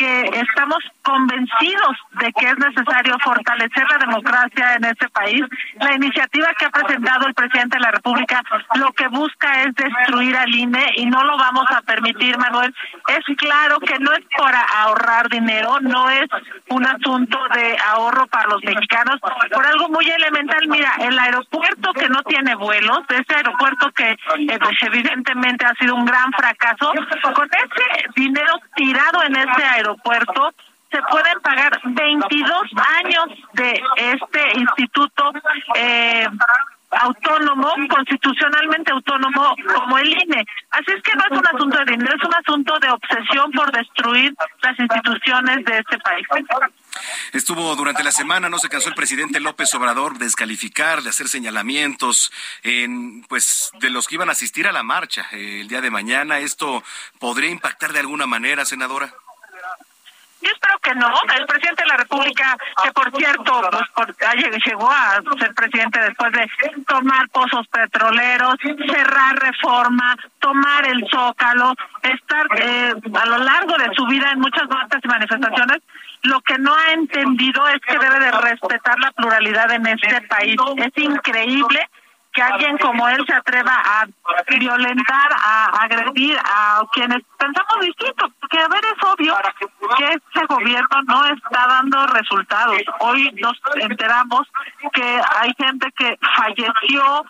que estamos convencidos de que es necesario fortalecer la democracia en este país. La iniciativa que ha presentado el presidente de la República lo que busca es destruir al INE y no lo vamos a permitir, Manuel. Es claro que no es para ahorrar dinero, no es un asunto de ahorro para los mexicanos, por algo muy elemental. Mira, el aeropuerto que no tiene vuelos, ese aeropuerto que eh, pues, evidentemente ha sido un gran fracaso, con ese dinero tirado en ese aeropuerto, aeropuerto se pueden pagar 22 años de este instituto eh, autónomo, constitucionalmente autónomo como el INE. Así es que no es un asunto de dinero, es un asunto de obsesión por destruir las instituciones de este país. Estuvo durante la semana, no se cansó el presidente López Obrador de descalificar, de hacer señalamientos en, pues, de los que iban a asistir a la marcha eh, el día de mañana. ¿Esto podría impactar de alguna manera, senadora? Yo espero que no. El presidente de la República, que por cierto pues, llegó a ser presidente después de tomar pozos petroleros, cerrar reforma, tomar el zócalo, estar eh, a lo largo de su vida en muchas marchas y manifestaciones, lo que no ha entendido es que debe de respetar la pluralidad en este país. Es increíble que alguien como él se atreva a violentar, a agredir a quienes pensamos distinto, porque a ver es obvio que este gobierno no está dando resultados. Hoy nos enteramos que hay gente que falleció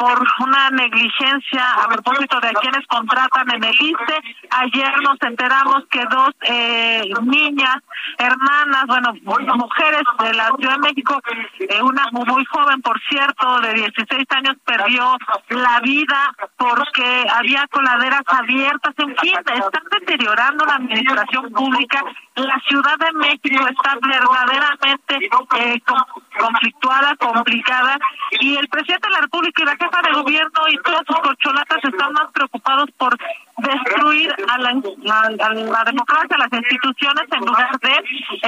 por una negligencia a propósito de quienes contratan en el ICE. Ayer nos enteramos que dos eh, niñas, hermanas, bueno, mujeres de la Ciudad de México, eh, una muy joven, por cierto, de 16 años, perdió la vida porque había coladeras abiertas. En fin, están deteriorando la administración pública. La Ciudad de México está verdaderamente eh, conflictuada, complicada, y el presidente de la República y la jefa de gobierno y todas sus corcholatas están más preocupados por destruir a la, democracia, las instituciones, en lugar de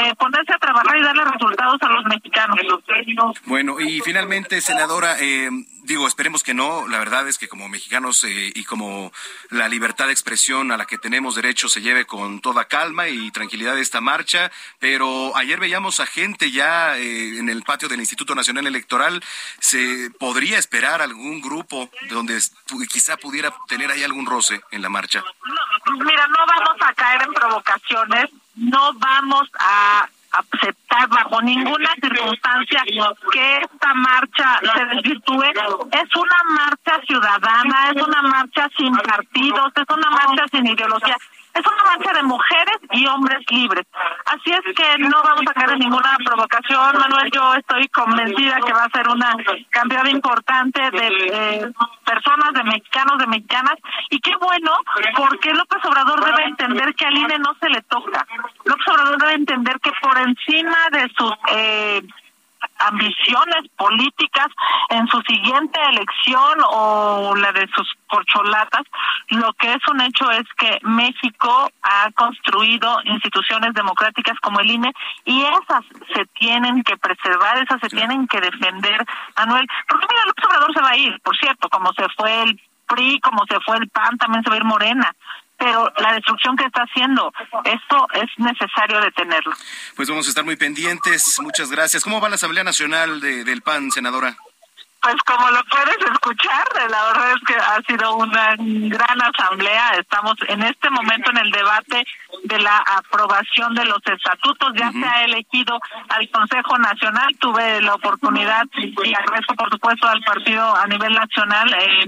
eh, ponerse a trabajar y darle resultados a los mexicanos. Bueno, y finalmente, senadora, eh, digo, esperemos que no. La verdad es que como mexicanos eh, y como la libertad de expresión a la que tenemos derecho se lleve con toda calma y tranquilidad esta marcha. Pero ayer veíamos a gente ya eh, en el patio del Instituto Nacional Electoral. ¿Se podría esperar algún grupo donde quizá pudiera tener ahí algún roce en la marcha? mira, no vamos a caer en provocaciones. No vamos a aceptar bajo ninguna circunstancia que esta marcha se desvirtúe. Es una marcha ciudadana, es una marcha sin partidos, es una marcha sin ideología. Es una marcha de mujeres y hombres libres. Así es que no vamos a caer en ninguna provocación, Manuel. Yo estoy convencida que va a ser una cambiada importante de eh, personas, de mexicanos, de mexicanas. Y qué bueno, porque López Obrador debe entender que al INE no se le toca. López Obrador debe entender que por encima de sus eh, ambiciones políticas en su siguiente elección o la de sus corcholatas, lo que es un hecho es que México ha construido instituciones democráticas como el INE y esas se tienen que preservar, esas se tienen que defender, Manuel. Porque mira, López Obrador se va a ir, por cierto, como se fue el PRI, como se fue el PAN, también se va a ir Morena pero la destrucción que está haciendo, esto es necesario detenerlo. Pues vamos a estar muy pendientes. Muchas gracias. ¿Cómo va la Asamblea Nacional de, del PAN, senadora? Pues como lo puedes escuchar, la verdad es que ha sido una gran asamblea. Estamos en este momento en el debate de la aprobación de los estatutos. Ya se ha elegido al Consejo Nacional. Tuve la oportunidad y agradezco por supuesto al partido a nivel nacional. Eh,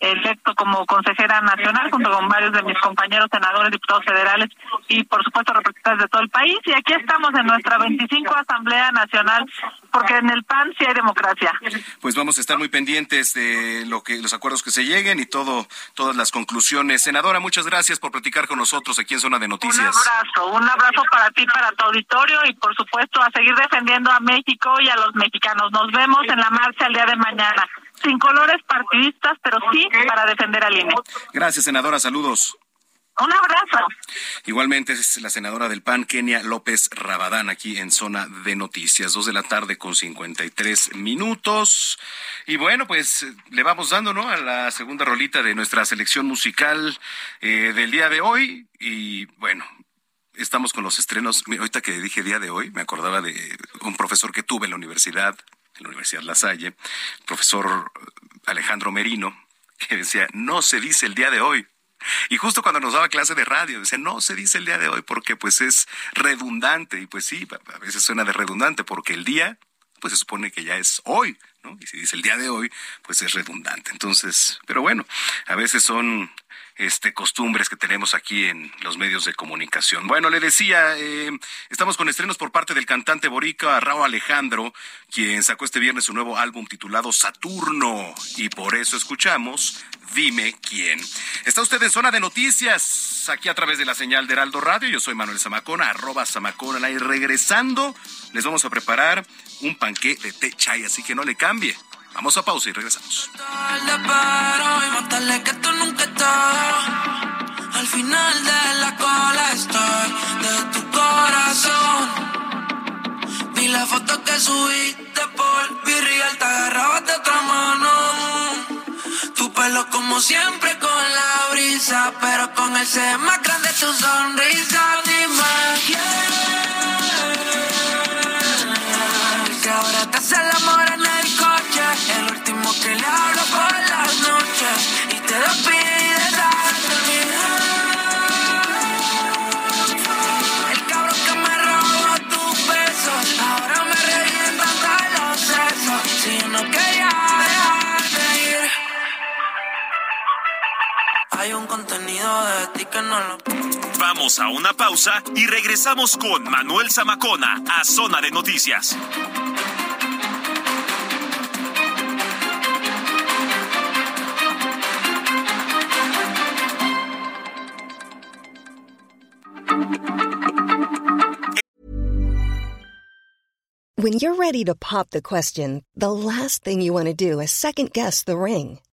electo como consejera nacional junto con varios de mis compañeros senadores, diputados federales y por supuesto representantes de todo el país. Y aquí estamos en nuestra 25 Asamblea Nacional porque en el PAN sí hay democracia. Pues vamos a estar muy pendientes de lo que los acuerdos que se lleguen y todo todas las conclusiones. Senadora, muchas gracias por platicar con nosotros aquí en Zona de Noticias. Un abrazo, un abrazo para ti, para tu auditorio y por supuesto a seguir defendiendo a México y a los mexicanos. Nos vemos en la marcha el día de mañana sin colores partidistas, pero sí para defender al INE. Gracias, senadora. Saludos. Un abrazo. Igualmente es la senadora del PAN, Kenia López Rabadán, aquí en Zona de Noticias. Dos de la tarde con 53 minutos. Y bueno, pues le vamos dando, ¿no? A la segunda rolita de nuestra selección musical eh, del día de hoy. Y bueno, estamos con los estrenos. Ahorita que dije día de hoy, me acordaba de un profesor que tuve en la universidad en la Universidad La Salle, profesor Alejandro Merino, que decía, no se dice el día de hoy. Y justo cuando nos daba clase de radio, decía, no se dice el día de hoy porque pues es redundante. Y pues sí, a veces suena de redundante porque el día, pues se supone que ya es hoy, ¿no? Y si dice el día de hoy, pues es redundante. Entonces, pero bueno, a veces son este, costumbres que tenemos aquí en los medios de comunicación. Bueno, le decía, eh, estamos con estrenos por parte del cantante borica Raúl Alejandro, quien sacó este viernes su nuevo álbum titulado Saturno, y por eso escuchamos Dime quién. Está usted en zona de noticias, aquí a través de la señal de Heraldo Radio. Yo soy Manuel Zamacona, arroba Zamacona. Y regresando, les vamos a preparar un panqué de té chai, así que no le cambie. Vamos a pausa y regresamos. Al final de la cola estoy de tu corazón. Vi la foto que subiste por Virreal, te agarrabas de otra mano. Tu pelo como siempre con la brisa, pero con el C más grande tu sonrisa. Dime quién, que ahora te hace el hay un contenido de ti que no lo. Vamos a una pausa y regresamos con Manuel Zamacona a Zona de Noticias. When you're ready to pop the question, the last thing you want to do is second guess the ring.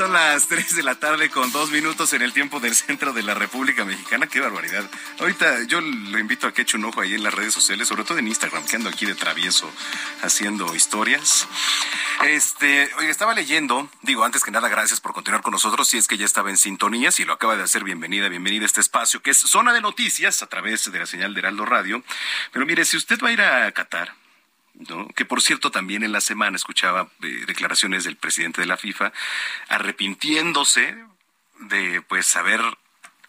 Son las 3 de la tarde con dos minutos en el tiempo del centro de la República Mexicana. Qué barbaridad. Ahorita yo lo invito a que eche un ojo ahí en las redes sociales, sobre todo en Instagram, que ando aquí de travieso haciendo historias. Este, oye, estaba leyendo, digo, antes que nada, gracias por continuar con nosotros. Si es que ya estaba en sintonía, si lo acaba de hacer, bienvenida, bienvenida a este espacio que es Zona de Noticias a través de la señal de Heraldo Radio. Pero mire, si usted va a ir a Qatar, ¿no? Que por cierto también en la semana escuchaba eh, declaraciones del presidente de la FIFA arrepintiéndose de pues haber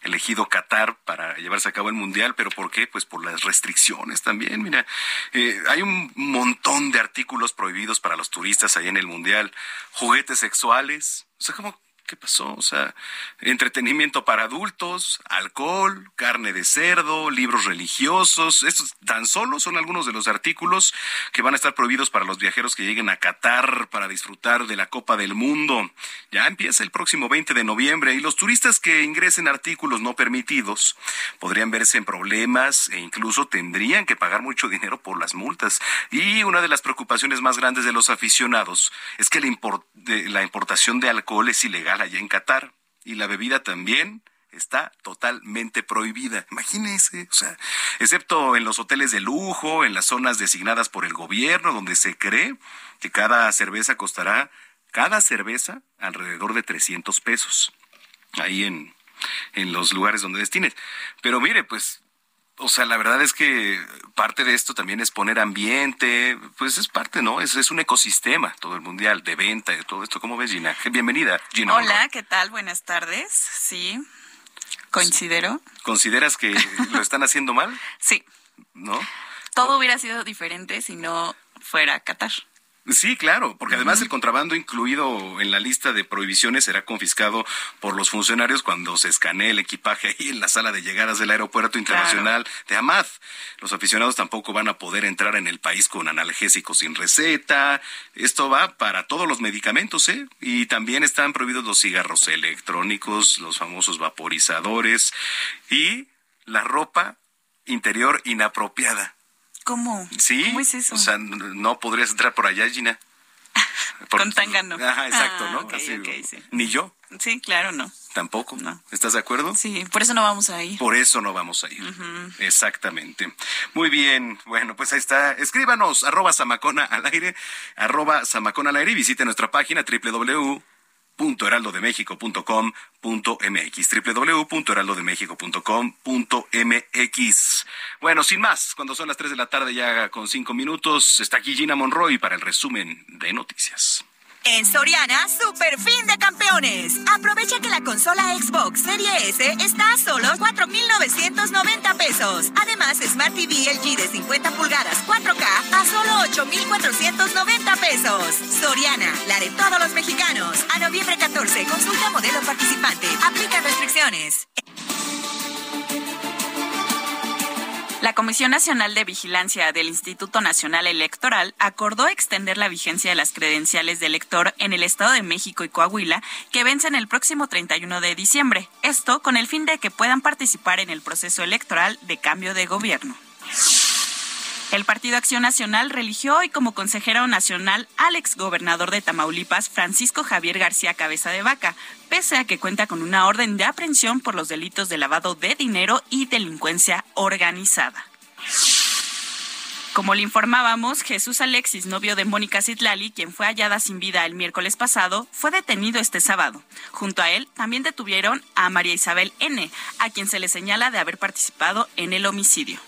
elegido Qatar para llevarse a cabo el mundial, pero ¿por qué? Pues por las restricciones también. Mira, eh, hay un montón de artículos prohibidos para los turistas ahí en el mundial, juguetes sexuales, o sea, como ¿Qué pasó? O sea, entretenimiento para adultos, alcohol, carne de cerdo, libros religiosos. Estos tan solo son algunos de los artículos que van a estar prohibidos para los viajeros que lleguen a Qatar para disfrutar de la Copa del Mundo. Ya empieza el próximo 20 de noviembre y los turistas que ingresen artículos no permitidos podrían verse en problemas e incluso tendrían que pagar mucho dinero por las multas. Y una de las preocupaciones más grandes de los aficionados es que la, importación de alcohol es ilegal allá en Qatar y la bebida también está totalmente prohibida. Imagínense, o sea, excepto en los hoteles de lujo, en las zonas designadas por el gobierno, donde se cree que cada cerveza costará, cada cerveza, alrededor de 300 pesos. Ahí en, en los lugares donde destines. Pero mire, pues o sea, la verdad es que parte de esto también es poner ambiente, pues es parte, ¿no? Es, es un ecosistema, todo el mundial, de venta, de todo esto. ¿Cómo ves, Gina? Bienvenida, Gina. Hola. ¿qué tal? Buenas tardes. Sí, coincido. ¿Consideras que lo están haciendo mal? Sí. ¿No? Todo hubiera sido diferente si no fuera Qatar. Sí, claro, porque además el contrabando incluido en la lista de prohibiciones será confiscado por los funcionarios cuando se escanee el equipaje ahí en la sala de llegadas del Aeropuerto Internacional claro. de Hamad. Los aficionados tampoco van a poder entrar en el país con analgésicos sin receta. Esto va para todos los medicamentos, ¿eh? Y también están prohibidos los cigarros electrónicos, los famosos vaporizadores y la ropa interior inapropiada. ¿Cómo? Sí. ¿Cómo es eso? O sea, no podrías entrar por allá, Gina. Por... Con tanga no. Ajá, exacto, ah, ¿no? Okay, Así, okay, sí. Ni yo. Sí, claro, no. Tampoco. No. ¿Estás de acuerdo? Sí, por eso no vamos a ir. Por eso no vamos a ir. Uh -huh. Exactamente. Muy bien. Bueno, pues ahí está. Escríbanos, arroba Samacona al aire, arroba Samacona al aire y visite nuestra página www www.heraldodemexico.com.mx www.heraldodemexico.com.mx Bueno, sin más, cuando son las 3 de la tarde ya con 5 minutos, está aquí Gina Monroy para el resumen de noticias. En Soriana, super fin de campeones. Aprovecha que la consola Xbox Serie S está a solo 4,990 pesos. Además, Smart TV LG de 50 pulgadas 4K a solo 8,490 pesos. Soriana, la de todos los mexicanos. A noviembre 14, consulta modelo participante. Aplica restricciones. La Comisión Nacional de Vigilancia del Instituto Nacional Electoral acordó extender la vigencia de las credenciales de elector en el Estado de México y Coahuila, que vencen el próximo 31 de diciembre. Esto con el fin de que puedan participar en el proceso electoral de cambio de gobierno. El Partido Acción Nacional religió hoy como consejero nacional al exgobernador de Tamaulipas, Francisco Javier García Cabeza de Vaca, pese a que cuenta con una orden de aprehensión por los delitos de lavado de dinero y delincuencia organizada. Como le informábamos, Jesús Alexis, novio de Mónica Citlali, quien fue hallada sin vida el miércoles pasado, fue detenido este sábado. Junto a él también detuvieron a María Isabel N., a quien se le señala de haber participado en el homicidio.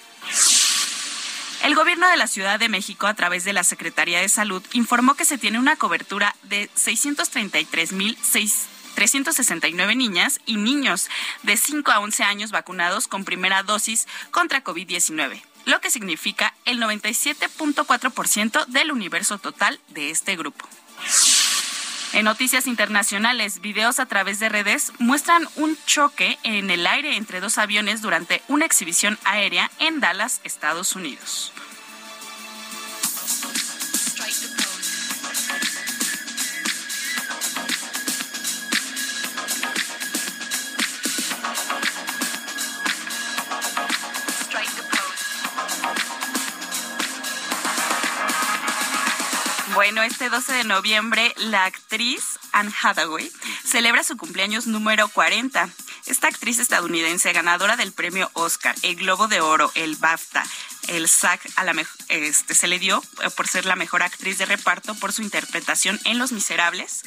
El gobierno de la Ciudad de México, a través de la Secretaría de Salud, informó que se tiene una cobertura de 633.369 niñas y niños de 5 a 11 años vacunados con primera dosis contra COVID-19 lo que significa el 97.4% del universo total de este grupo. En noticias internacionales, videos a través de redes muestran un choque en el aire entre dos aviones durante una exhibición aérea en Dallas, Estados Unidos. Bueno, este 12 de noviembre la actriz Anne Hathaway celebra su cumpleaños número 40. Esta actriz estadounidense ganadora del premio Oscar, el Globo de Oro, el BAFTA, el SAG a la este, se le dio eh, por ser la mejor actriz de reparto por su interpretación en Los Miserables.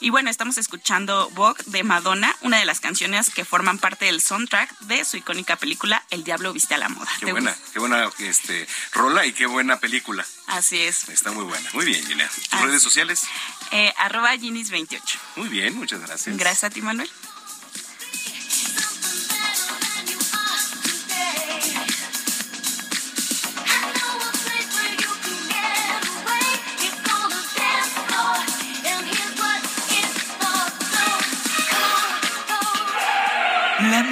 Y bueno, estamos escuchando Vogue de Madonna, una de las canciones que forman parte del soundtrack de su icónica película El Diablo Viste a la Moda. Qué buena, qué buena este, rola y qué buena película. Así es. Está muy buena. Muy bien, Gina. ¿Tus redes sociales? Eh, arroba Ginis28. Muy bien, muchas gracias. Gracias a ti, Manuel.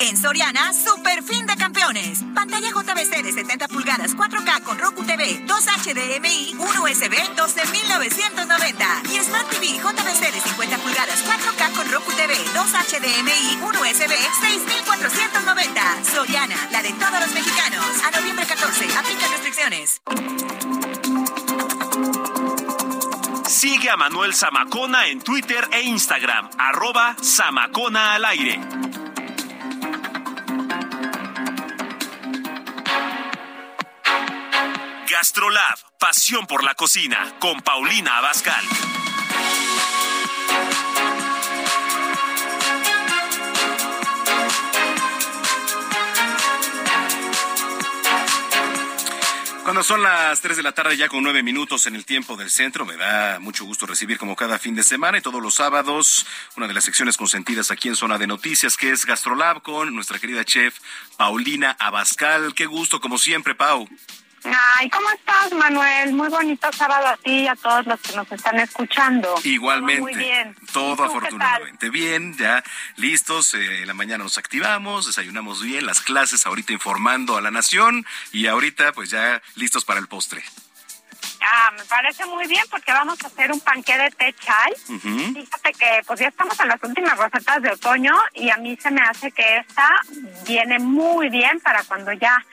En Soriana, super fin de campeones. Pantalla JBC de 70 pulgadas 4K con Roku TV, 2 HDMI, 1 USB, 12.990. Y Smart TV JBC de 50 pulgadas 4K con Roku TV, 2 HDMI, 1 USB, 6.490. Soriana, la de todos los mexicanos. A noviembre 14, aplica restricciones. Sigue a Manuel Zamacona en Twitter e Instagram, arroba Zamacona al aire. Gastrolab, pasión por la cocina, con Paulina Abascal. Cuando son las 3 de la tarde, ya con nueve minutos en el tiempo del centro, me da mucho gusto recibir como cada fin de semana y todos los sábados una de las secciones consentidas aquí en Zona de Noticias, que es Gastrolab con nuestra querida chef Paulina Abascal. Qué gusto, como siempre, Pau. Ay, ¿cómo estás, Manuel? Muy bonito sábado a ti y a todos los que nos están escuchando. Igualmente. Todo muy bien. Todo afortunadamente bien, ya listos. Eh, en la mañana nos activamos, desayunamos bien, las clases ahorita informando a la nación y ahorita pues ya listos para el postre. Ah, me parece muy bien porque vamos a hacer un panqué de té chai. Fíjate que pues ya estamos en las últimas recetas de otoño y a mí se me hace que esta viene muy bien para cuando ya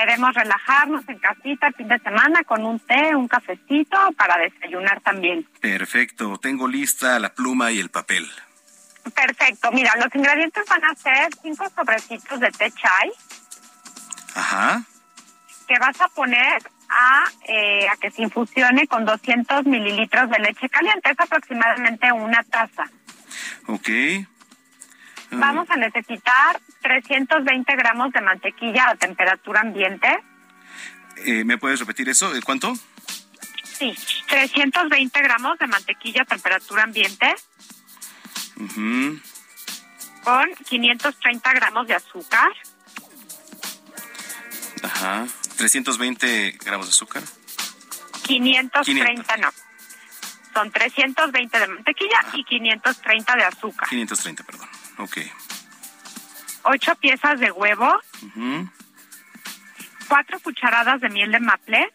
queremos relajarnos en casita el fin de semana con un té, un cafecito para desayunar también. Perfecto, tengo lista la pluma y el papel. Perfecto, mira, los ingredientes van a ser cinco sobrecitos de té chai. Ajá. Que vas a poner a, eh, a que se infusione con 200 mililitros de leche caliente, es aproximadamente una taza. Ok. Vamos a necesitar 320 gramos de mantequilla a temperatura ambiente. Eh, ¿Me puedes repetir eso? ¿Cuánto? Sí, 320 gramos de mantequilla a temperatura ambiente. Con 530 gramos de azúcar. Ajá. 320 gramos de azúcar. 530 no. Son 320 de mantequilla y 530 de azúcar. 530, perdón. Ok. 8 piezas de huevo, Ujú. 4 cucharadas de miel de maple,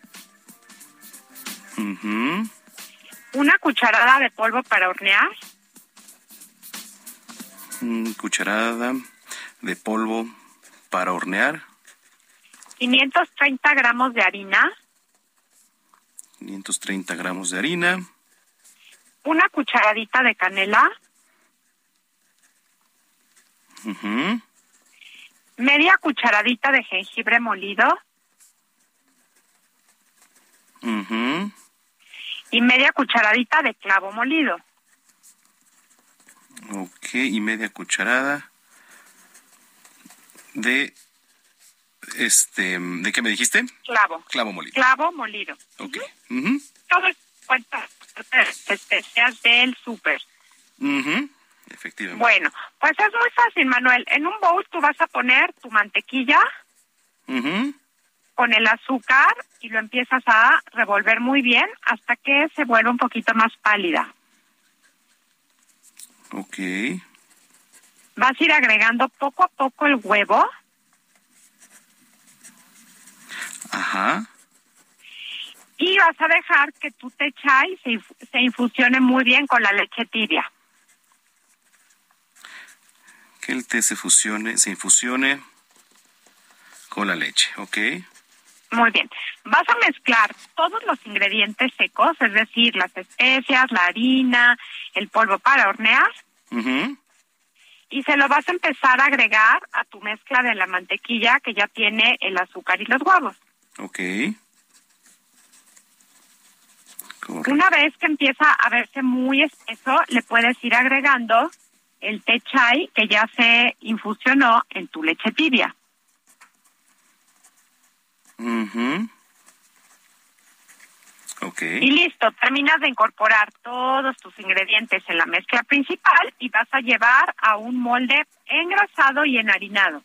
una cucharada de polvo para hornear, Mm, cucharada de polvo para hornear. 530 gramos de harina, 530 gramos de harina. Una cucharadita de canela, media cucharadita de jengibre molido y media cucharadita de clavo molido. Ok, y media cucharada de este, ¿de qué me dijiste? Clavo. Clavo molido. Clavo molido. Ok. Ujú. Todo es cuenta especias del súper. Ujú. Efectivamente. Bueno, pues es muy fácil, Manuel. En un bowl tú vas a poner tu mantequilla Ujú. con el azúcar y lo empiezas a revolver muy bien hasta que se vuelva un poquito más pálida. Ok. Vas a ir agregando poco a poco el huevo Ajá. Y vas a dejar que tu té chai se, se infusione muy bien con la leche tibia. Que el té se fusione, se infusione con la leche, ok. Muy bien. Vas a mezclar todos los ingredientes secos, es decir, las especias, la harina, el polvo para hornear, y se lo vas a empezar a agregar a tu mezcla de la mantequilla que ya tiene el azúcar y los huevos. Ok. Correcto. Una vez que empieza a verse muy espeso, le puedes ir agregando el té chai que ya se infusionó en tu leche tibia. Ujú. Ok. Y listo, terminas de incorporar todos tus ingredientes en la mezcla principal y vas a llevar a un molde engrasado y enharinado.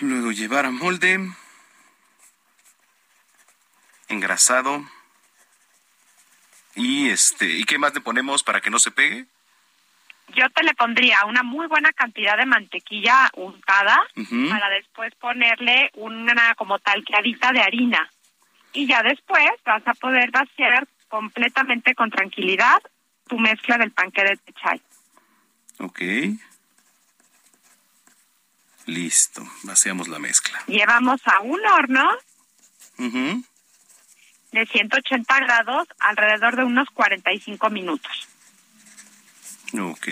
Luego llevar a molde. Engrasado. Y este, ¿y qué más le ponemos para que no se pegue? Yo te le pondría una muy buena cantidad de mantequilla untada para después ponerle una como talqueadita de harina. Y ya después vas a poder vaciar completamente con tranquilidad tu mezcla del panque de chai. Ok. Listo. Vaciamos la mezcla. Llevamos a un horno Ujú. De 180 grados alrededor de unos 45 minutos. Ok.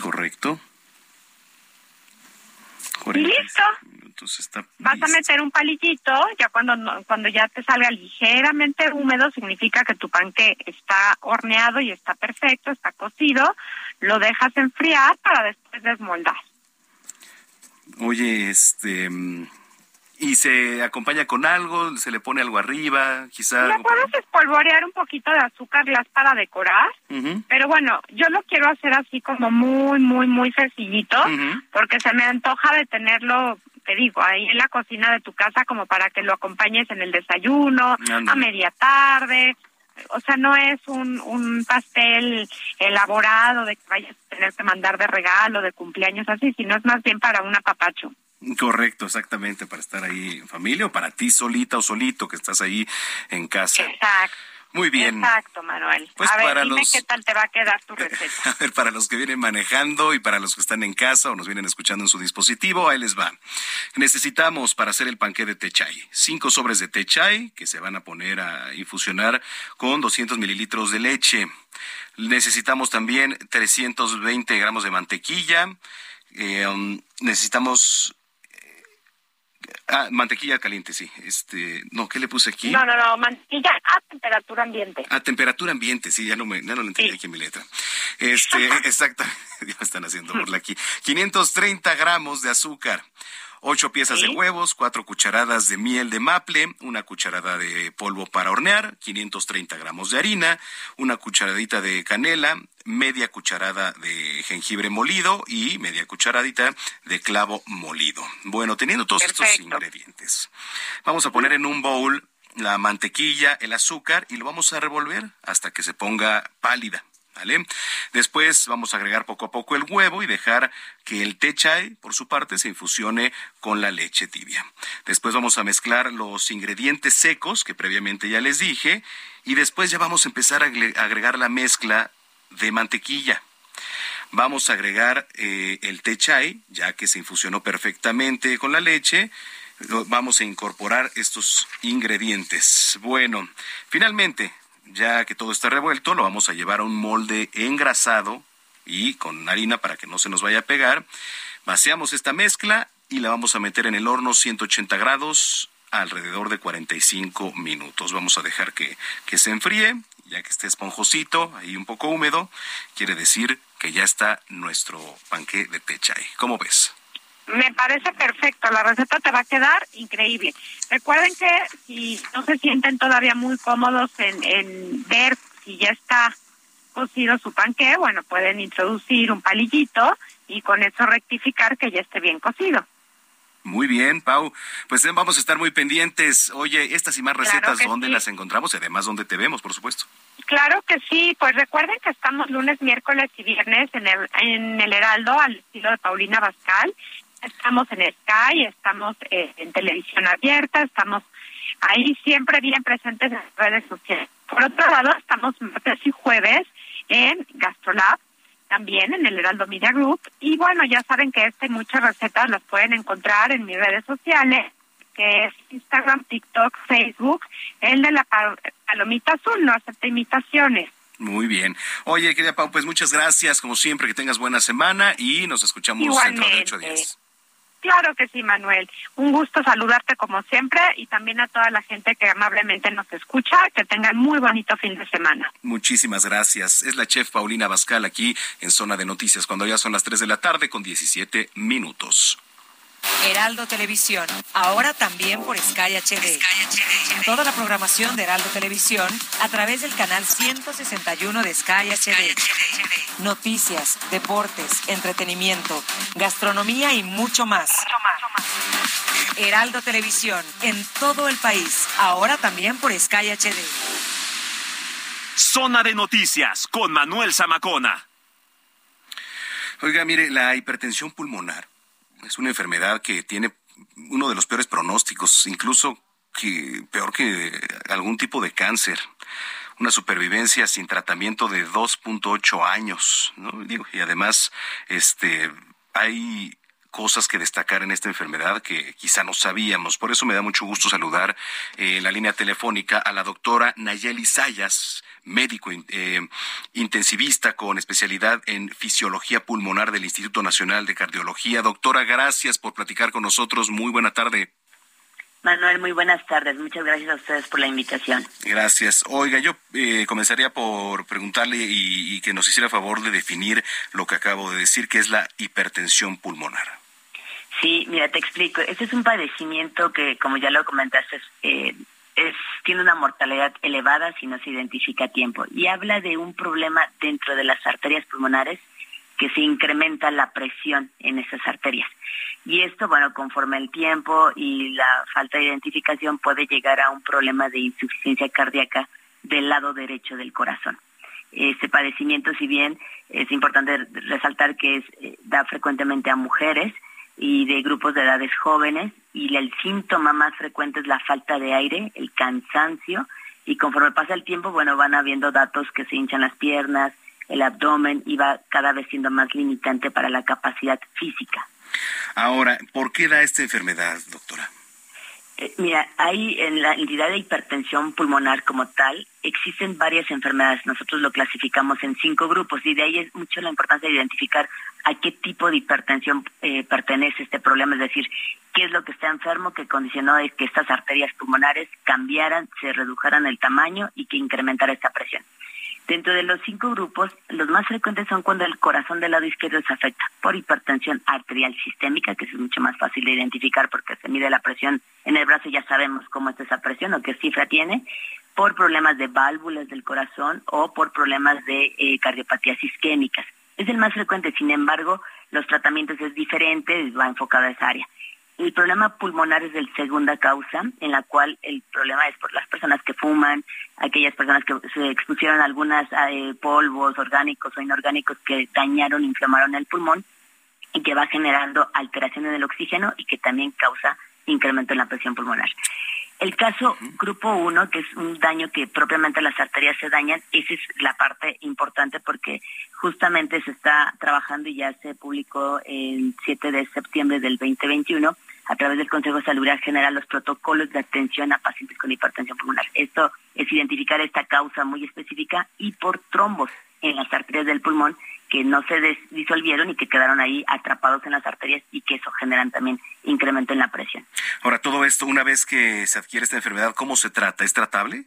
Correcto. Y 40 listo. minutos está Vas a meter un palillito, ya cuando cuando ya te salga ligeramente húmedo, significa que tu panque está horneado y está perfecto, está cocido. Lo dejas enfriar para después desmoldar. Oye, este. ¿Y se acompaña con algo? ¿Se le pone algo arriba? Quizá. Le para- puedes espolvorear un poquito de azúcar glass para decorar, pero bueno, yo lo quiero hacer así como muy, muy, muy sencillito, porque se me antoja de tenerlo, te digo, ahí en la cocina de tu casa como para que lo acompañes en el desayuno, a media tarde. O sea, no es un, un pastel elaborado de que vayas a tener que mandar de regalo, de cumpleaños así, sino es más bien para un apapacho. Correcto, exactamente, para estar ahí en familia o para ti solita o solito que estás ahí en casa. Exacto. Muy bien. Exacto, Manuel. Pues a ver, para dime los- qué tal te va a quedar tu receta. A ver, para los que vienen manejando y para los que están en casa o nos vienen escuchando en su dispositivo, ahí les va. Necesitamos para hacer el panqué de té chai, cinco sobres de té chai que se van a poner a infusionar con 200 mililitros de leche. Necesitamos también 320 gramos de mantequilla. Eh, um, necesitamos ah, mantequilla caliente, sí. Este, no, ¿qué le puse aquí? No, no, no, mantequilla a temperatura ambiente. A temperatura ambiente, sí, ya no me, ya no lo entendí aquí en mi letra. Este, exactamente, ya me están haciendo burla aquí. 530 gramos de azúcar, Ocho piezas de huevos, cuatro cucharadas de miel de maple, una cucharada de polvo para hornear, 530 gramos de harina, una cucharadita de canela, media cucharada de jengibre molido y media cucharadita de clavo molido. Bueno, teniendo todos estos ingredientes, vamos a poner en un bowl la mantequilla, el azúcar y lo vamos a revolver hasta que se ponga pálida. Después vamos a agregar poco a poco el huevo y dejar que el té chai, por su parte, se infusione con la leche tibia. Después vamos a mezclar los ingredientes secos que previamente ya les dije y después ya vamos a empezar a agregar la mezcla de mantequilla. Vamos a agregar eh, el té chai, ya que se infusionó perfectamente con la leche. Vamos a incorporar estos ingredientes. Bueno, finalmente, ya que todo está revuelto, lo vamos a llevar a un molde engrasado y con harina para que no se nos vaya a pegar. Vaciamos esta mezcla y la vamos a meter en el horno 180 grados alrededor de 45 minutos. Vamos a dejar que, que se enfríe ya que esté esponjosito, ahí un poco húmedo, quiere decir que ya está nuestro panque de techay. ¿Cómo ves? Me parece perfecto, la receta te va a quedar increíble. Recuerden que si no se sienten todavía muy cómodos en, en ver si ya está cocido su panque, bueno, pueden introducir un palillito y con eso rectificar que ya esté bien cocido. Muy bien, Pau. Pues eh, vamos a estar muy pendientes. Oye, estas y más recetas, ¿dónde las encontramos? Y además, ¿dónde te vemos, por supuesto? Claro que sí. Pues recuerden que estamos lunes, miércoles y viernes en el, en el Heraldo, al estilo de Paulina Bascal. Estamos en Sky, estamos eh, en televisión abierta, estamos ahí siempre bien presentes en las redes sociales. Por otro lado, estamos martes y jueves en Gastrolab también en el Heraldo Media Group. Y bueno, ya saben que este y muchas recetas las pueden encontrar en mis redes sociales, que es Instagram, TikTok, Facebook, el de la palomita azul, no acepta imitaciones. Muy bien. Oye, querida Pau, pues muchas gracias, como siempre, que tengas buena semana y nos escuchamos dentro de ocho días. Claro que sí, Manuel. Un gusto saludarte como siempre y también a toda la gente que amablemente nos escucha. Que tengan muy bonito fin de semana. Muchísimas gracias. Es la chef Paulina Bascal aquí en Zona de Noticias, cuando ya son las 3 de la tarde con 17 minutos. Heraldo Televisión, ahora también por Sky HD. Toda la programación de Heraldo Televisión a través del canal 161 de Sky HD. Noticias, deportes, entretenimiento, gastronomía y mucho más. Heraldo Televisión, en todo el país, ahora también por Sky HD. Zona de Noticias con Manuel Zamacona. Oiga, mire, la hipertensión pulmonar es una enfermedad que tiene uno de los peores pronósticos, incluso que peor que algún tipo de cáncer. Una supervivencia sin tratamiento de 2.8 años, ¿no? Digo, y además, este, hay cosas que destacar en esta enfermedad que quizá no sabíamos. Por eso me da mucho gusto saludar en la línea telefónica a la doctora Nayeli Sayas, médico eh, intensivista con especialidad en fisiología pulmonar del Instituto Nacional de Cardiología. Doctora, gracias por platicar con nosotros. Muy buena tarde. Manuel, muy buenas tardes. Muchas gracias a ustedes por la invitación. Gracias. Oiga, yo eh, comenzaría por preguntarle y, y que nos hiciera favor de definir lo que acabo de decir, que es la hipertensión pulmonar. Sí, mira, te explico. Este es un padecimiento que, como ya lo comentaste, eh, es, tiene una mortalidad elevada si no se identifica a tiempo y habla de un problema dentro de las arterias pulmonares que se incrementa la presión en esas arterias. Y esto, bueno, conforme el tiempo y la falta de identificación puede llegar a un problema de insuficiencia cardíaca del lado derecho del corazón. Este padecimiento, si bien es importante resaltar que es, eh, da frecuentemente a mujeres, y de grupos de edades jóvenes y el síntoma más frecuente es la falta de aire, el cansancio y conforme pasa el tiempo, bueno, van habiendo datos que se hinchan las piernas, el abdomen y va cada vez siendo más limitante para la capacidad física. Ahora, ¿por qué da esta enfermedad, doctora? Eh, mira, hay en la entidad de hipertensión pulmonar como tal, existen varias enfermedades. Nosotros lo clasificamos en cinco grupos y de ahí es mucho la importancia de identificar a qué tipo de hipertensión eh, pertenece este problema, es decir, qué es lo que está enfermo que condicionó que estas arterias pulmonares cambiaran, se redujeran el tamaño y que incrementara esta presión. Dentro de los cinco grupos, los más frecuentes son cuando el corazón del lado izquierdo se afecta por hipertensión arterial sistémica, que es mucho más fácil de identificar porque se mide la presión en el brazo y ya sabemos cómo es esa presión o qué cifra tiene, por problemas de válvulas del corazón o por problemas de eh, cardiopatías isquémicas. Es el más frecuente, sin embargo, los tratamientos es diferente, va enfocado a esa área. El problema pulmonar es de segunda causa, en la cual el problema es por las personas que fuman, aquellas personas que se expusieron a algunos eh, polvos orgánicos o inorgánicos que dañaron, inflamaron el pulmón y que va generando alteración en el oxígeno y que también causa incremento en la presión pulmonar. El caso grupo 1, que es un daño que propiamente las arterias se dañan, esa es la parte importante porque justamente se está trabajando y ya se publicó el 7 de septiembre del 2021 a través del Consejo de Salud General los protocolos de atención a pacientes con hipertensión pulmonar. Esto es identificar esta causa muy específica y por trombos en las arterias del pulmón que no se disolvieron y que quedaron ahí atrapados en las arterias y que eso generan también incremento en la presión. Ahora, todo esto, una vez que se adquiere esta enfermedad, ¿cómo se trata? ¿Es tratable?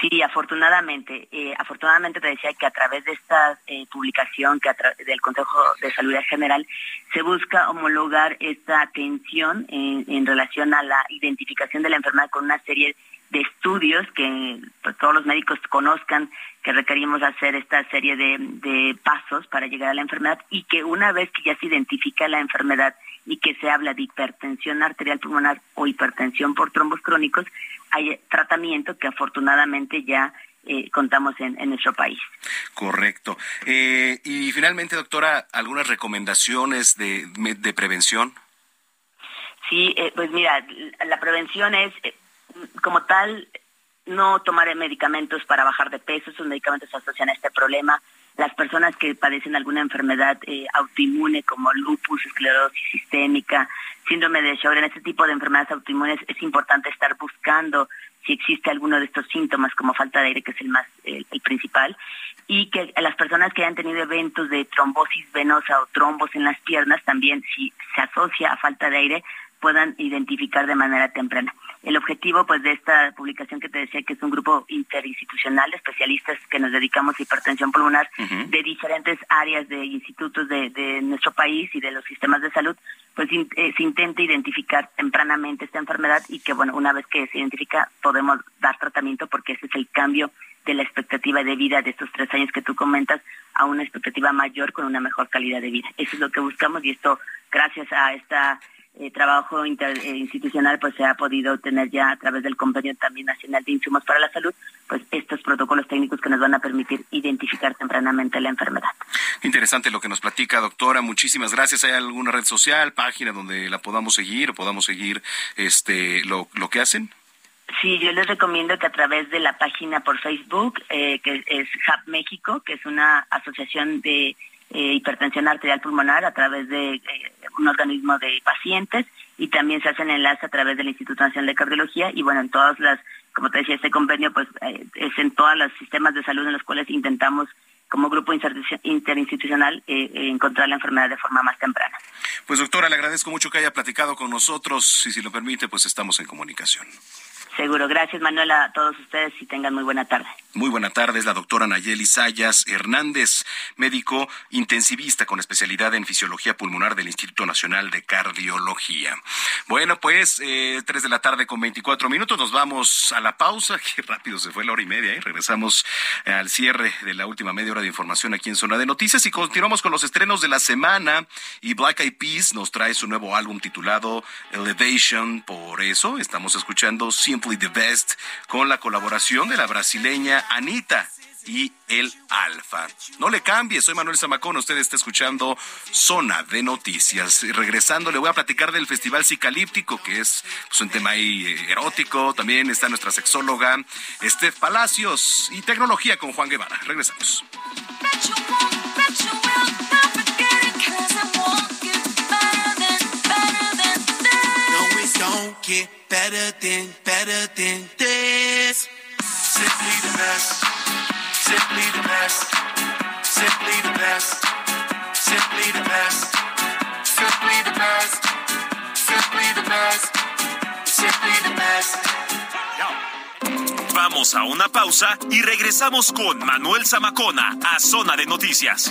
Sí, afortunadamente. Eh, afortunadamente te decía que a través de esta eh, publicación que del Consejo de Salud General se busca homologar esta atención en, en, relación a la identificación de la enfermedad con una serie de estudios que pues, todos los médicos conozcan que requerimos hacer esta serie de pasos para llegar a la enfermedad y que una vez que ya se identifica la enfermedad y que se habla de hipertensión arterial pulmonar o hipertensión por trombos crónicos, hay tratamiento que afortunadamente ya eh, contamos en, nuestro país. Correcto. Eh, y finalmente, doctora, ¿algunas recomendaciones de, de prevención? Sí, eh, pues mira, la prevención es, como tal, no tomar medicamentos para bajar de peso, esos medicamentos se asocian a este problema. Las personas que padecen alguna enfermedad autoinmune como lupus, esclerosis sistémica, síndrome de Sjögren, este tipo de enfermedades autoinmunes, es importante estar buscando si existe alguno de estos síntomas como falta de aire, que es el más el, principal, y que las personas que hayan tenido eventos de trombosis venosa o trombos en las piernas también, si se asocia a falta de aire, puedan identificar de manera temprana. El objetivo pues de esta publicación que te decía que es un grupo interinstitucional de especialistas que nos dedicamos a hipertensión pulmonar de diferentes áreas de institutos de, nuestro país y de los sistemas de salud, pues eh, se intenta identificar tempranamente esta enfermedad y que bueno, una vez que se identifica podemos dar tratamiento porque ese es el cambio de la expectativa de vida de estos tres años que tú comentas a una expectativa mayor con una mejor calidad de vida. Eso es lo que buscamos y esto gracias a esta eh, trabajo interinstitucional pues se ha podido tener ya a través del convenio también nacional de insumos para la salud pues estos protocolos técnicos que nos van a permitir identificar tempranamente la enfermedad. Interesante lo que nos platica doctora, muchísimas gracias. ¿Hay alguna red social, página donde la podamos seguir o podamos seguir este lo, lo que hacen? Sí, yo les recomiendo que a través de la página por Facebook, eh, que es Hub México, que es una asociación de eh, hipertensión arterial pulmonar a través de eh, un organismo de pacientes y también se hacen enlaces a través del Instituto Nacional de Cardiología y bueno, en todas las, como te decía, este convenio pues eh, es en todos los sistemas de salud en los cuales intentamos como grupo interinstitucional encontrar la enfermedad de forma más temprana. Pues doctora, le agradezco mucho que haya platicado con nosotros y si lo permite, pues estamos en comunicación. Seguro. Gracias, Manuela, a todos ustedes y tengan muy buena tarde. Muy buena tarde, es la doctora Nayeli Sayas Hernández, médico intensivista con especialidad en fisiología pulmonar del Instituto Nacional de Cardiología. Bueno, pues eh, tres de la tarde con 24 minutos, nos vamos a la pausa. Qué rápido se fue la hora y media, ¿eh? regresamos al cierre de la última media hora de información aquí en Zona de Noticias y continuamos con los estrenos de la semana. Y Black Eyed Peas nos trae su nuevo álbum titulado Elevation, por eso estamos escuchando Simply the Best con la colaboración de la brasileña Anita y el Alfa. No le cambie, soy Manuel Zamacón, usted está escuchando Zona de Noticias. Regresando, le voy a platicar del Festival Cicalíptico, que es pues, un tema ahí eh, erótico. También está nuestra sexóloga Steph Palacios y tecnología con Juan Guevara. Regresamos. Simply the best. Simply the best. Simply the best. Simply the best. Simply the best. Simply the best. Simply the best. Vamos a una pausa y regresamos con Manuel Zamacona a Zona de Noticias.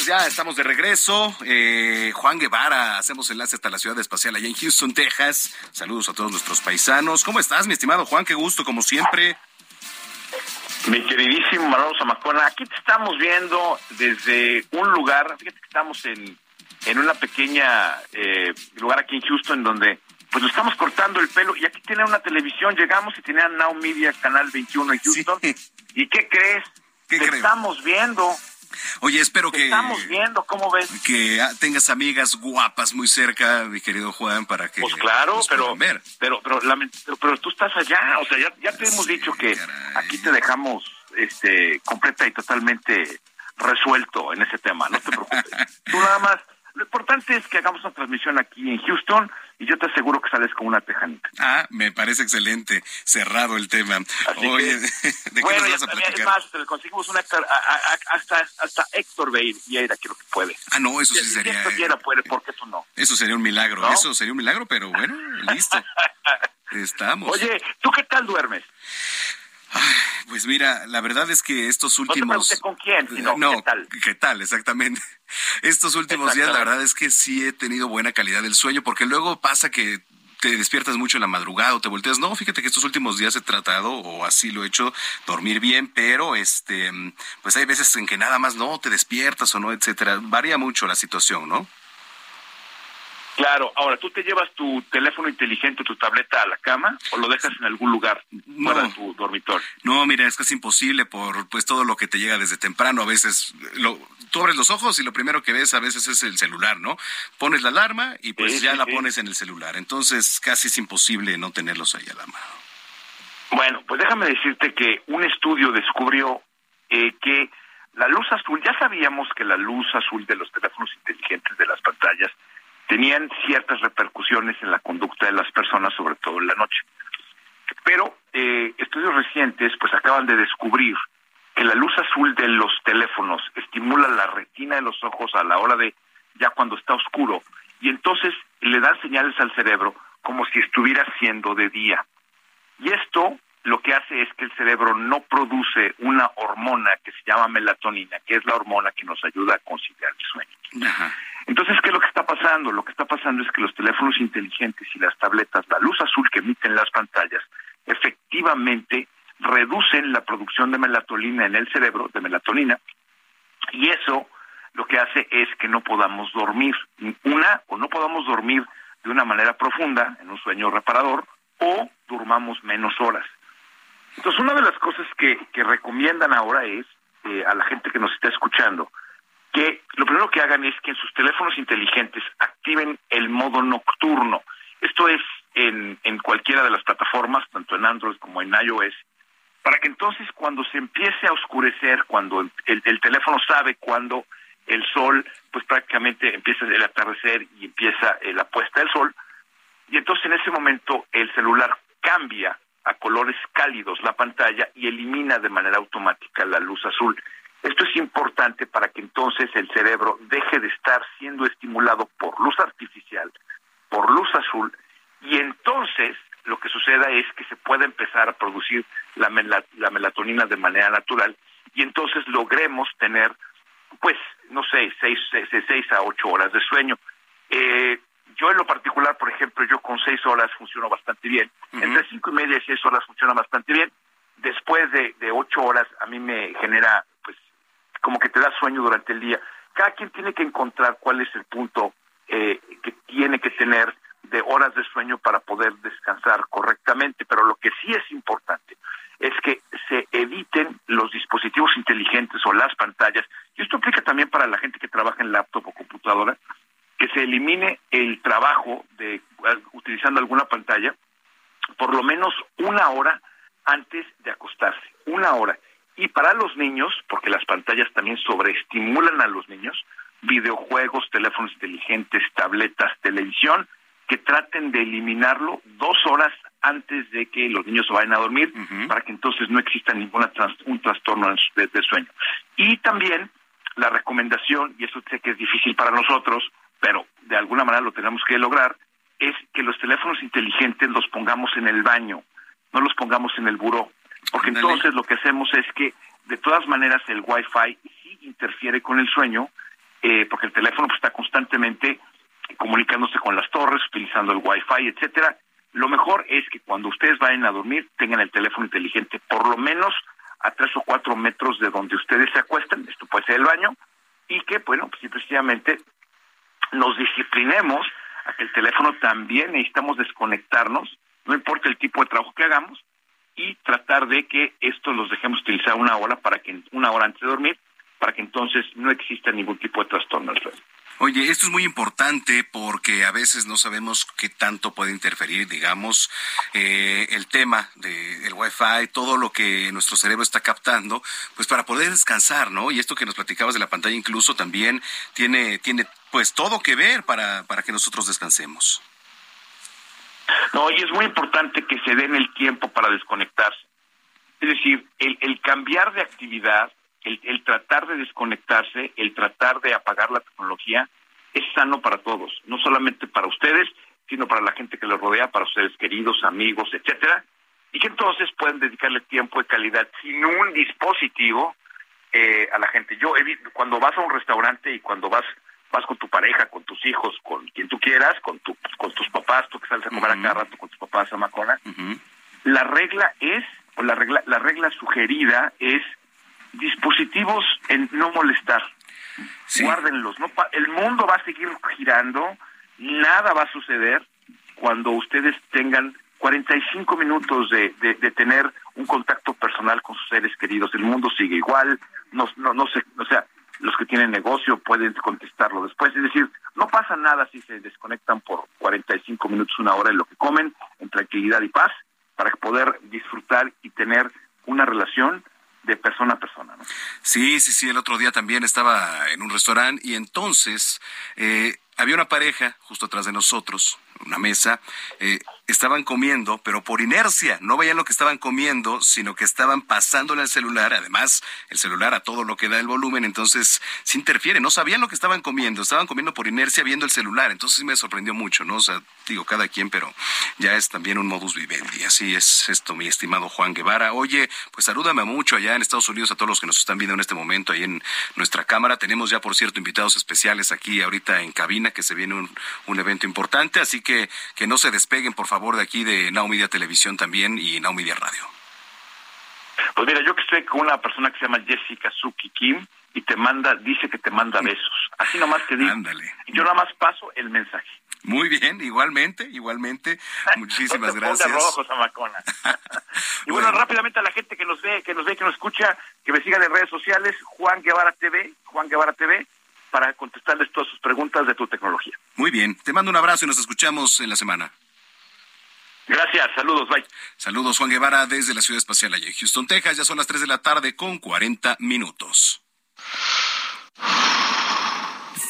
Pues ya estamos de regreso. Eh, Juan Guevara, hacemos enlace hasta la ciudad espacial allá en Houston, Texas. Saludos a todos nuestros paisanos. ¿Cómo estás, mi estimado Juan? Qué gusto, como siempre. Mi queridísimo Manolo Zamacona, aquí te estamos viendo desde un lugar, fíjate que estamos en, en una pequeña eh, lugar aquí en Houston donde pues nos estamos cortando el pelo y aquí tiene una televisión, llegamos y tenían Now Media Canal 21 en Houston. ¿Y qué crees? ¿Qué te crees? estamos viendo. Oye, espero que, estamos viendo, ¿cómo ves? que ah, tengas amigas guapas muy cerca, mi querido Juan, para que Pues claro, pero, ver. pero, pero, pero, pero tú estás allá, o sea, ya, ya te hemos dicho que aquí te dejamos este completa y totalmente resuelto en ese tema, no te preocupes. tú nada más, lo importante es que hagamos una transmisión aquí en Houston y yo te aseguro que sales con una tejanita. Ah, me parece excelente. Cerrado el tema. Así Oye, que, ¿de qué nos vas a platicar? más, conseguimos hasta, hasta Héctor va a ir y a ir aquí lo que puede. Ah, no, eso sí Si- sería. Héctor quiera, puede, ¿por qué tú no? Eso sería un milagro. ¿No? Eso sería un milagro, pero bueno, listo. Estamos. Oye, ¿tú qué tal duermes? Pues mira, la verdad es que estos No te últimos. pregunté con quién, sino no, qué tal. ¿qué tal? Exactamente. Estos últimos días, la verdad es que sí he tenido buena calidad del sueño, porque luego pasa que te despiertas mucho en la madrugada o te volteas. No, fíjate que estos últimos días he tratado, o así lo he hecho, dormir bien, pero este, pues hay veces en que nada más no te despiertas o no, etcétera. Varía mucho la situación, ¿no? Claro, ahora, ¿tú te llevas tu teléfono inteligente, tu tableta a la cama o lo dejas en algún lugar fuera de tu dormitorio? No, mira, es casi imposible por pues todo lo que te llega desde temprano. A veces lo, tú abres los ojos y lo primero que ves a veces es el celular, ¿no? Pones la alarma y pues Sí, ya sí, la sí. pones en el celular. Entonces casi es imposible no tenerlos ahí a la mano. Bueno, pues déjame decirte que un estudio descubrió eh, que la luz azul, ya sabíamos que la luz azul de los teléfonos inteligentes de las pantallas tenían ciertas repercusiones en la conducta de las personas, sobre todo en la noche. Pero eh, estudios recientes pues acaban de descubrir que la luz azul de los teléfonos estimula la retina de los ojos a la hora de ya cuando está oscuro y entonces le dan señales al cerebro como si estuviera siendo de día. Y esto lo que hace es que el cerebro no produce una hormona que se llama melatonina, que es la hormona que nos ayuda a conciliar el sueño. Entonces, ¿qué es lo que está pasando? Lo que está pasando es que los teléfonos inteligentes y las tabletas, la luz azul que emiten las pantallas, efectivamente reducen la producción de melatonina en el cerebro, de melatonina, y eso lo que hace es que no podamos dormir. Una, o no podamos dormir de una manera profunda, en un sueño reparador, o durmamos menos horas. Entonces, una de las cosas que, que recomiendan ahora es eh, a la gente que nos está escuchando que lo primero que hagan es que en sus teléfonos inteligentes activen el modo nocturno. Esto es en, cualquiera de las plataformas, tanto en Android como en iOS, para que entonces cuando se empiece a oscurecer, cuando el, el teléfono sabe cuando el sol, pues prácticamente empieza el atardecer y empieza eh, la puesta del sol, y entonces en ese momento el celular cambia a colores cálidos la pantalla y elimina de manera automática la luz azul. Esto es importante para que entonces el cerebro deje de estar siendo estimulado por luz artificial, por luz azul, y entonces lo que suceda es que se pueda empezar a producir la, mela- la melatonina de manera natural y entonces logremos tener, pues, no sé, seis, seis, seis a ocho horas de sueño. Eh, yo en lo particular, por ejemplo, yo con seis horas funciono bastante bien. Entre cinco y media y seis horas funciona bastante bien. Después de, de ocho horas a mí me genera, como que te da sueño durante el día. Cada quien tiene que encontrar cuál es el punto eh, que tiene que tener de horas de sueño para poder descansar correctamente. Pero sí es importante es que se eviten los dispositivos inteligentes o las pantallas, y esto aplica también para la gente que trabaja en laptop o computadora, que se elimine el trabajo de eh, utilizando alguna pantalla por lo menos una hora antes de acostarse, una hora. Y para los niños, porque las pantallas también sobreestimulan a los niños, videojuegos, teléfonos inteligentes, tabletas, televisión, que traten de eliminarlo dos horas antes de que los niños se vayan a dormir, para que entonces no exista ningún un trastorno de, de, sueño. Y también la recomendación, y eso sé que es difícil para nosotros, pero de alguna manera lo tenemos que lograr, es que los teléfonos inteligentes los pongamos en el baño, no los pongamos en el buró, porque entonces lo que hacemos es que de todas maneras el Wi-Fi sí interfiere con el sueño, eh, porque el teléfono pues, está constantemente comunicándose con las torres, utilizando el Wi-Fi, etcétera. Lo mejor es que cuando ustedes vayan a dormir tengan el teléfono inteligente por lo menos a tres o cuatro metros de donde ustedes se acuestan, esto puede ser el baño, y que, bueno, pues simplemente nos disciplinemos a que el teléfono también necesitamos desconectarnos, no importa el tipo de trabajo que hagamos, y tratar de que esto los dejemos utilizar una hora para que una hora antes de dormir, para que entonces no exista ningún tipo de trastorno. Oye, esto es muy importante porque a veces no sabemos qué tanto puede interferir, digamos, eh, el tema del Wi-Fi, todo lo que nuestro cerebro está captando, pues para poder descansar, ¿no? Y esto que nos platicabas de la pantalla incluso también tiene, tiene pues todo que ver para, para que nosotros descansemos. No, y es muy importante que se den el tiempo para desconectarse. Es decir, el, el cambiar de actividad el, tratar de desconectarse, el tratar de apagar la tecnología, es sano para todos, no solamente para ustedes, sino para la gente que les rodea, para ustedes queridos, amigos, etcétera, y que entonces pueden dedicarle tiempo de calidad sin un dispositivo eh, a la gente. Yo cuando vas a un restaurante y cuando vas vas con tu pareja, con tus hijos, con quien tú quieras, con tu, con tus papás, tú que sales a comer a cada rato con tus papás a Macona, la regla es, o la regla, la regla sugerida es dispositivos en no molestar. Guárdenlos. No el mundo va a seguir girando, nada va a suceder cuando ustedes tengan 45 minutos de, de, tener un contacto personal con sus seres queridos. El mundo sigue igual, no, no, no sé, o sea, los que tienen negocio pueden contestarlo después. Es decir, no pasa nada si se desconectan por 45 minutos, una hora en lo que comen, en tranquilidad y paz, para poder disfrutar y tener una relación de persona a persona. ¿no? Sí, sí, sí, el otro día también estaba en un restaurante y entonces eh, había una pareja justo atrás de nosotros, una mesa, eh, estaban comiendo, pero por inercia, no veían lo que estaban comiendo, sino que estaban pasándole al celular, además el celular a todo lo que da el volumen, entonces se interfiere, no sabían lo que estaban comiendo, estaban comiendo por inercia viendo el celular, entonces me sorprendió mucho, ¿no? O sea, digo, cada quien, pero ya es también un modus vivendi, así es esto, mi estimado Juan Guevara. Oye, pues salúdame mucho allá en Estados Unidos a todos los que nos están viendo en este momento ahí en nuestra cámara, tenemos ya, por cierto, invitados especiales aquí ahorita en cabina, que se viene un, un evento importante, así que que no se despeguen, por favor, de aquí de Now Media Televisión también y Now Media Radio. Pues mira, yo que estoy con una persona que se llama Jessica Suki Kim y te manda, dice que te manda besos. Así nomás te digo. Ándale. Yo nada más paso el mensaje. Muy bien, igualmente, igualmente. Muchísimas gracias. Rojo, y bueno, rápidamente a la gente que nos ve, que nos ve, que nos escucha, que me sigan en redes sociales, Juan Guevara TV, Juan Guevara TV, para contestarles todas sus preguntas de tu tecnología. Muy bien, te mando un abrazo y nos escuchamos en la semana. Gracias, saludos, bye. Saludos, Juan Guevara, desde la Ciudad Espacial allá en Houston, Texas. Ya son las 3 de la tarde con 40 minutos.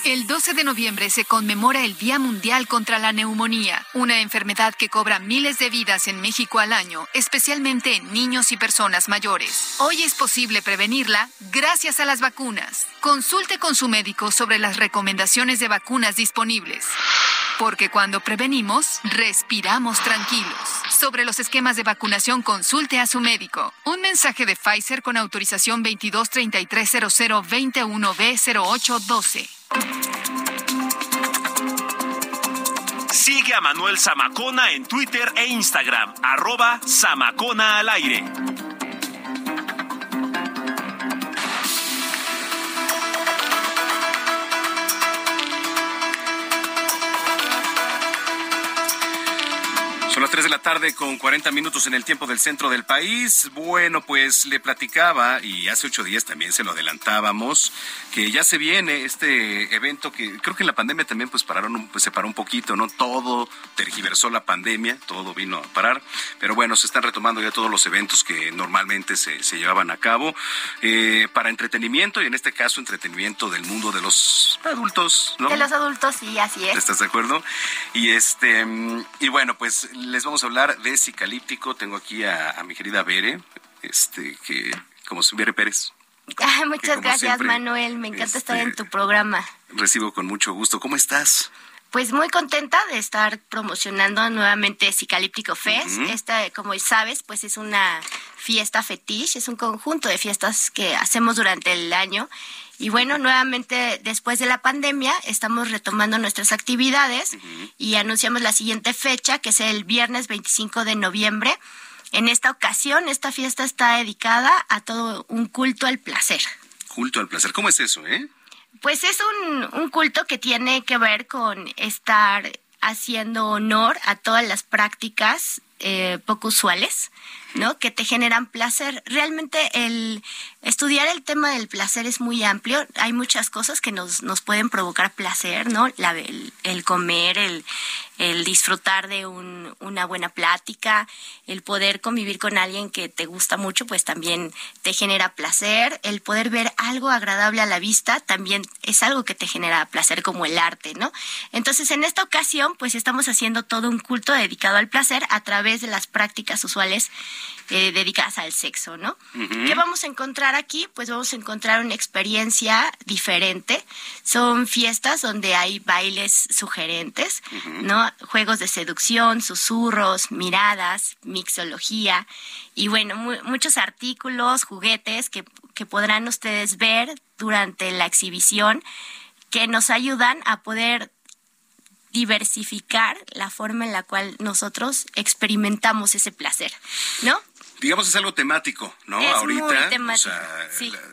El 12 de noviembre se conmemora el Día Mundial contra la Neumonía, una enfermedad que cobra miles de vidas en México al año, especialmente en niños y personas mayores. Hoy es posible prevenirla gracias a las vacunas. Consulte con su médico sobre las recomendaciones de vacunas disponibles. Porque cuando prevenimos, respiramos tranquilos. Sobre los esquemas de vacunación, consulte a su médico. Un mensaje de Pfizer con autorización 22330021B0812. Sigue a Manuel Zamacona en Twitter e Instagram, arroba Zamacona al aire. Las 3 de la tarde con 40 minutos en el tiempo del centro del país. Bueno, pues le platicaba y hace ocho días también se lo adelantábamos que ya se viene este evento que creo que en la pandemia también pues pararon, pues se paró un poquito, ¿no? Todo tergiversó la pandemia, todo vino a parar, pero bueno, se están retomando ya todos los eventos que normalmente se, se llevaban a cabo eh, para entretenimiento y en este caso entretenimiento del mundo de los adultos, ¿no? De los adultos, sí, así es. ¿Estás de acuerdo? Y este y bueno, pues les vamos a hablar de Cicalíptico. Tengo aquí a, mi querida Bere, este, que como Bere Pérez. muchas gracias, Manuel. Me encanta estar en este, tu programa. Recibo con mucho gusto. ¿Cómo estás? Pues muy contenta de estar promocionando nuevamente Cicalíptico Fest. Esta, como sabes, pues es una fiesta fetiche, es un conjunto de fiestas que hacemos durante el año y bueno, nuevamente después de la pandemia estamos retomando nuestras actividades y anunciamos la siguiente fecha, que es el viernes 25 de noviembre. En esta ocasión, esta fiesta está dedicada a todo un culto al placer. Culto al placer, ¿cómo es eso, eh? Pues es un, un culto que tiene que ver con estar haciendo honor a todas las prácticas eh, poco usuales, ¿no? Que te generan placer. Realmente el estudiar el tema del placer es muy amplio. Hay muchas cosas que nos, nos pueden provocar placer, ¿no? La, el, comer, el, el disfrutar de un, una buena plática, el poder convivir con alguien que te gusta mucho, pues también te genera placer. El poder ver algo agradable a la vista también es algo que te genera placer, como el arte, ¿no? Entonces, en esta ocasión, pues estamos haciendo todo un culto dedicado al placer a través de las prácticas usuales eh, dedicadas al sexo, ¿no? ¿Qué vamos a encontrar aquí? Pues vamos a encontrar una experiencia diferente. Son fiestas donde hay bailes sugerentes, ¿no? Juegos de seducción, susurros, miradas, mixología y bueno, muchos artículos, juguetes que, que podrán ustedes ver durante la exhibición que nos ayudan a poder diversificar la forma en la cual nosotros experimentamos ese placer, ¿no? digamos es algo temático, ¿no? Es Ahorita, muy temático,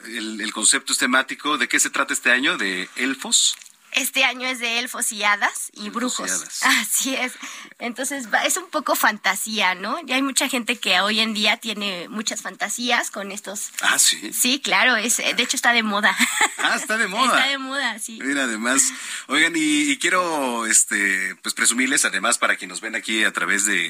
el, el, concepto es temático. ¿De qué se trata este año? ¿De elfos? Este año es de elfos y hadas y brujos. Así es. Entonces es un poco fantasía, ¿no? Y hay mucha gente que hoy en día tiene muchas fantasías con estos. Ah, sí. Sí, claro. Es, de hecho está de moda. Ah, está de moda. está de moda, sí. Mira, además, oigan, y, quiero, este, pues presumirles, además, para quienes nos ven aquí a través de,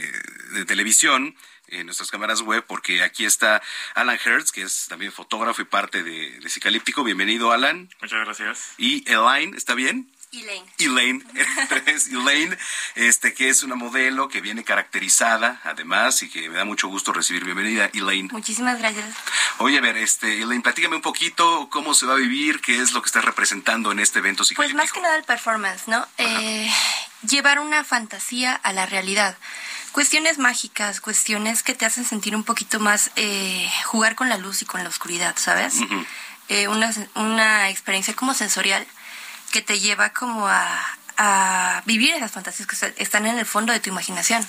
de televisión, en nuestras cámaras web, porque aquí está Alan Hertz, que es también fotógrafo y parte de, de Cicalíptico. Bienvenido, Alan. Muchas gracias. Y Elaine, ¿está bien? Elaine. Elaine, Elaine, este, que es una modelo que viene caracterizada, además, y que me da mucho gusto recibir. Bienvenida, Elaine. Muchísimas gracias. Oye, a ver, este, Elaine, platícame un poquito cómo se va a vivir, qué es lo que estás representando en este evento Pues más que nada el performance, ¿no? Eh, llevar una fantasía a la realidad cuestiones mágicas, cuestiones que te hacen sentir un poquito más, eh, jugar con la luz y con la oscuridad, ¿sabes? eh, una, una experiencia como sensorial que te lleva como a, a vivir esas fantasías que están en el fondo de tu imaginación.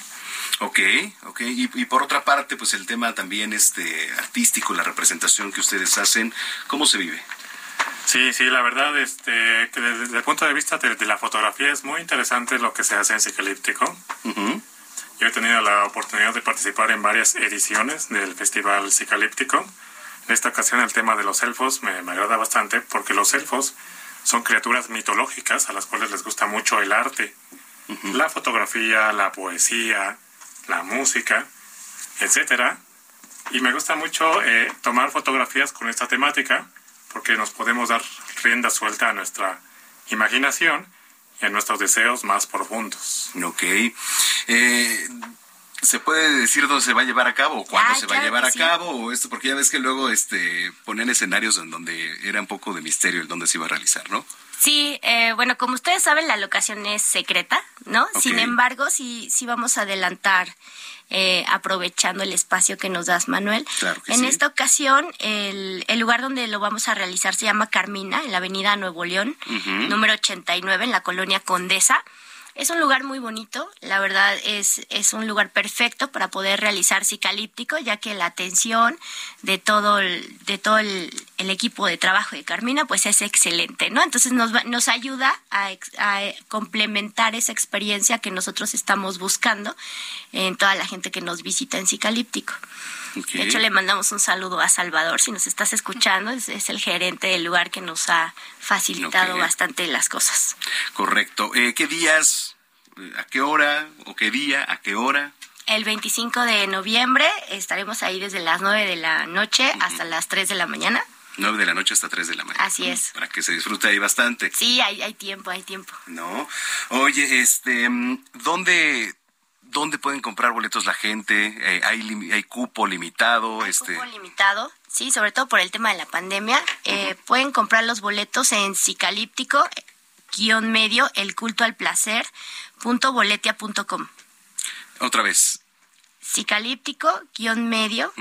Ok, ok. Y, y, por otra parte, pues el tema también este artístico, la representación que ustedes hacen, ¿cómo se vive? Sí, sí, la verdad, este, que desde, el punto de vista de, de, la fotografía es muy interesante lo que se hace en psicalíptico. Yo he tenido la oportunidad de participar en varias ediciones del Festival Psicalíptico. En esta ocasión el tema de los elfos me, me agrada bastante porque los elfos son criaturas mitológicas a las cuales les gusta mucho el arte, la fotografía, la poesía, la música, etcétera. Y me gusta mucho eh, tomar fotografías con esta temática porque nos podemos dar rienda suelta a nuestra imaginación y a nuestros deseos más profundos. Ok. Eh, ¿Se puede decir dónde se va a llevar a cabo? ¿Cuándo se va a llevar a cabo? O esto, porque ya ves que luego este, ponen escenarios en donde era un poco de misterio el dónde se iba a realizar, ¿no? Sí, eh, bueno, como ustedes saben, la locación es secreta, ¿no? Okay. Sin embargo, sí, sí vamos a adelantar, eh, aprovechando el espacio que nos das, Manuel. Claro que en sí. esta ocasión, el, el, lugar donde lo vamos a realizar se llama Carmina, en la avenida Nuevo León, uh -huh. número 89, en la colonia Condesa. Es un lugar muy bonito, la verdad es, es un lugar perfecto para poder realizar psicalíptico, ya que la atención de todo el, de todo el, equipo de trabajo de Carmina pues es excelente, ¿no? Entonces nos, nos ayuda a, a complementar esa experiencia que nosotros estamos buscando en toda la gente que nos visita en De hecho, le mandamos un saludo a Salvador, si nos estás escuchando, es, el gerente del lugar que nos ha facilitado bastante las cosas. Correcto. Eh, ¿Qué días, a qué hora o qué día, a qué hora? El 25 de noviembre estaremos ahí desde las 9 de la noche hasta las 3 de la mañana. 9 de la noche hasta 3 de la mañana. Así es. Para que se disfrute ahí bastante. Sí, hay, hay tiempo, hay tiempo. No. Oye, este, ¿dónde ¿Dónde pueden comprar boletos la gente? Eh, ¿hay, ¿Hay cupo limitado? Hay este... cupo limitado, sí, sobre todo por el tema de la pandemia. Eh, pueden comprar los boletos en Cicalíptico, guion medio, el culto al placer, punto boletia.com. Otra vez. Cicalíptico, guion medio,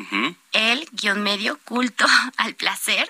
el guion medio culto al placer,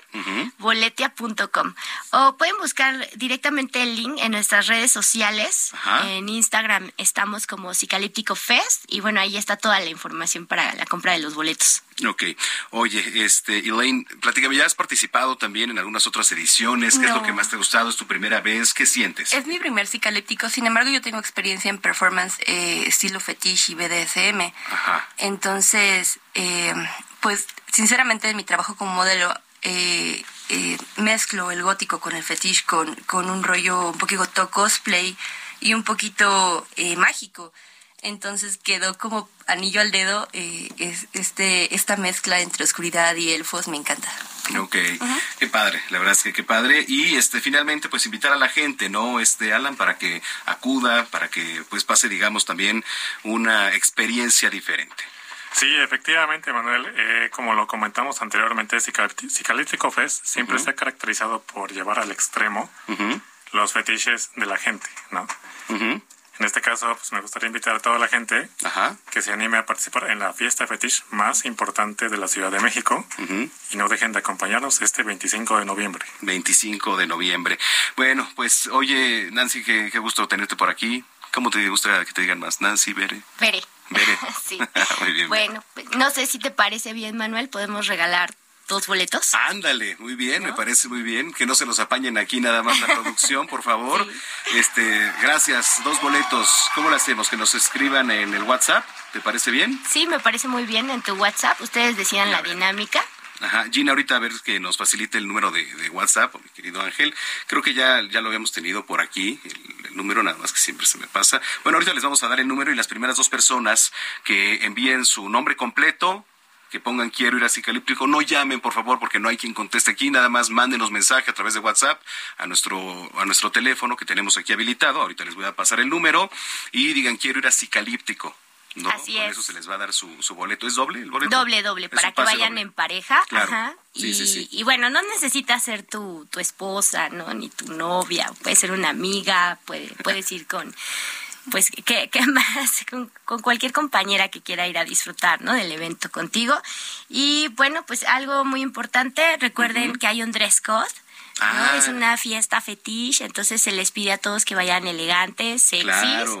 boletia.com. O pueden buscar directamente el link en nuestras redes sociales. En Instagram estamos como Cicalíptico Fest y bueno, ahí está toda la información para la compra de los boletos. Ok. Oye, este, Elaine, platícame, ¿ya has participado también en algunas otras ediciones? ¿Qué es lo que más te ha gustado? ¿Es tu primera vez? ¿Qué sientes? Es mi primer cicalíptico, sin embargo yo tengo experiencia en performance eh, estilo fetiche y BDSM. Ajá. Entonces, eh, pues sinceramente en mi trabajo como modelo eh, eh, mezclo el gótico con el fetiche, con, con un rollo un poquito cosplay y un poquito eh, mágico. Entonces quedó como anillo al dedo es, este esta mezcla entre oscuridad y elfos me encanta. Ok, qué padre, la verdad es que qué padre. Y este finalmente pues invitar a la gente, ¿no? Este Alan para que acuda, para que pues pase digamos también una experiencia diferente. Sí, efectivamente, Manuel. Eh, como lo comentamos anteriormente, Cicalítico Fest siempre se ha caracterizado por llevar al extremo los fetiches de la gente, ¿no? En este caso, pues me gustaría invitar a toda la gente que se anime a participar en la fiesta fetiche más importante de la Ciudad de México y no dejen de acompañarnos este 25 de noviembre. 25 de noviembre. Bueno, pues oye, Nancy, qué, qué gusto tenerte por aquí. ¿Cómo te gusta que te digan más? Nancy, Bere. Bere. sí. Muy bien. Bueno, no sé si te parece bien, Manuel, podemos regalar dos boletos. Ándale, muy bien, me parece muy bien. Que no se los apañen aquí nada más la producción, por favor. Este, gracias, dos boletos. ¿Cómo lo hacemos? Que nos escriban en el WhatsApp, ¿te parece bien? Sí, me parece muy bien en tu WhatsApp. Ustedes decían la dinámica. Ajá, Gina, ahorita a ver que nos facilite el número de, WhatsApp, mi querido Ángel. Creo que ya, ya lo habíamos tenido por aquí, el, número, nada más que siempre se me pasa. Bueno, ahorita les vamos a dar el número y las primeras dos personas que envíen su nombre completo, que pongan quiero ir a Cicalíptico, no llamen por favor porque no hay quien conteste aquí, nada más mándenos mensaje a través de WhatsApp a nuestro a nuestro teléfono que tenemos aquí habilitado, ahorita les voy a pasar el número y digan quiero ir a Cicalíptico. ¿No? Así Con eso se les va a dar su, su boleto. ¿Es doble el boleto? Doble, doble, para que vayan en pareja. Ajá. y, y, bueno, no necesitas ser tu, tu esposa, ¿no? Ni tu novia. Puede ser una amiga, puede, puedes ir con pues ¿qué más con, cualquier compañera que quiera ir a disfrutar ¿no? del evento contigo y bueno pues algo muy importante recuerden que hay un dress code ah. es una fiesta fetiche entonces se les pide a todos que vayan elegantes sexys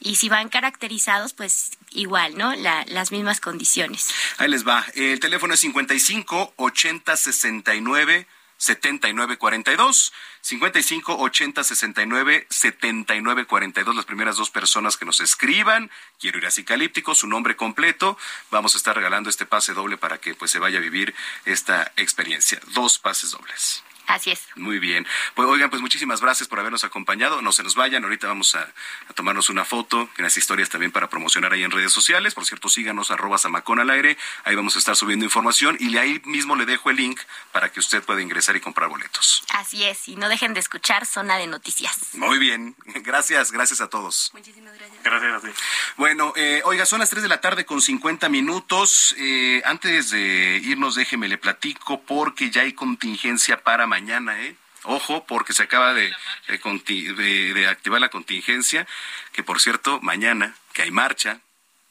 y si van caracterizados, pues igual, ¿no? las mismas condiciones. Ahí les va. El teléfono es 55 80 69 7942 55 80 69 7942 las primeras dos personas que nos escriban quiero ir a Cicalíptico su nombre completo vamos a estar regalando este pase doble para que pues se vaya a vivir esta experiencia dos pases dobles Así es. Muy bien. Pues oigan, pues muchísimas gracias por habernos acompañado. No se nos vayan. Ahorita vamos a, tomarnos una foto en las historias también para promocionar ahí en redes sociales. Por cierto, síganos arroba Samacón al aire. Ahí vamos a estar subiendo información y ahí mismo le dejo el link para que usted pueda ingresar y comprar boletos. Así es. Y no dejen de escuchar Zona de Noticias. Muy bien. Gracias. Gracias a todos. Muchísimas gracias. Gracias a ti. Bueno, eh, oiga, son las 3 de la tarde con 50 minutos. Eh, antes de irnos, déjeme le platico porque ya hay contingencia para mañana mañana, ¿eh? Ojo, porque se acaba de, de, activar la contingencia, que por cierto, mañana, que hay marcha,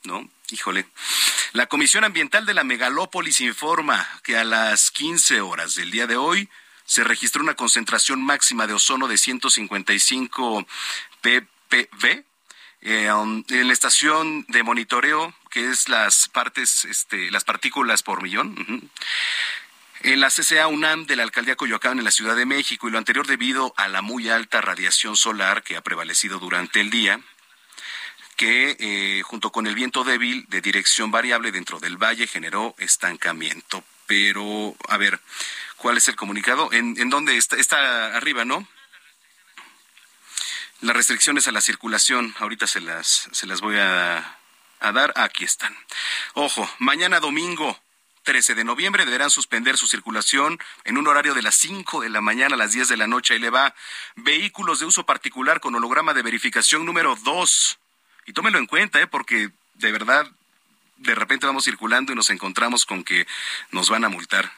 ¿no? Híjole. La Comisión Ambiental de la Megalópolis informa que a las 15 horas del día de hoy se registró una concentración máxima de ozono de 155 ppv Eh, um, en la estación de monitoreo, que es las partes, este, las partículas por millón. En la CCA UNAM de la alcaldía Coyoacán en la Ciudad de México y lo anterior debido a la muy alta radiación solar que ha prevalecido durante el día, que eh, junto con el viento débil de dirección variable dentro del valle generó estancamiento. Pero, a ver, ¿cuál es el comunicado? ¿En, en dónde está? Está arriba, ¿no? Las restricciones a la circulación, ahorita se las, se las voy a, a dar. Aquí están. Ojo, mañana domingo, 13 de noviembre deberán suspender su circulación en un horario de las 5 de la mañana a las 10 de la noche. Ahí le va. Vehículos de uso particular con holograma de verificación número 2. Y tómelo en cuenta, ¿eh? porque de verdad, de repente vamos circulando y nos encontramos con que nos van a multar.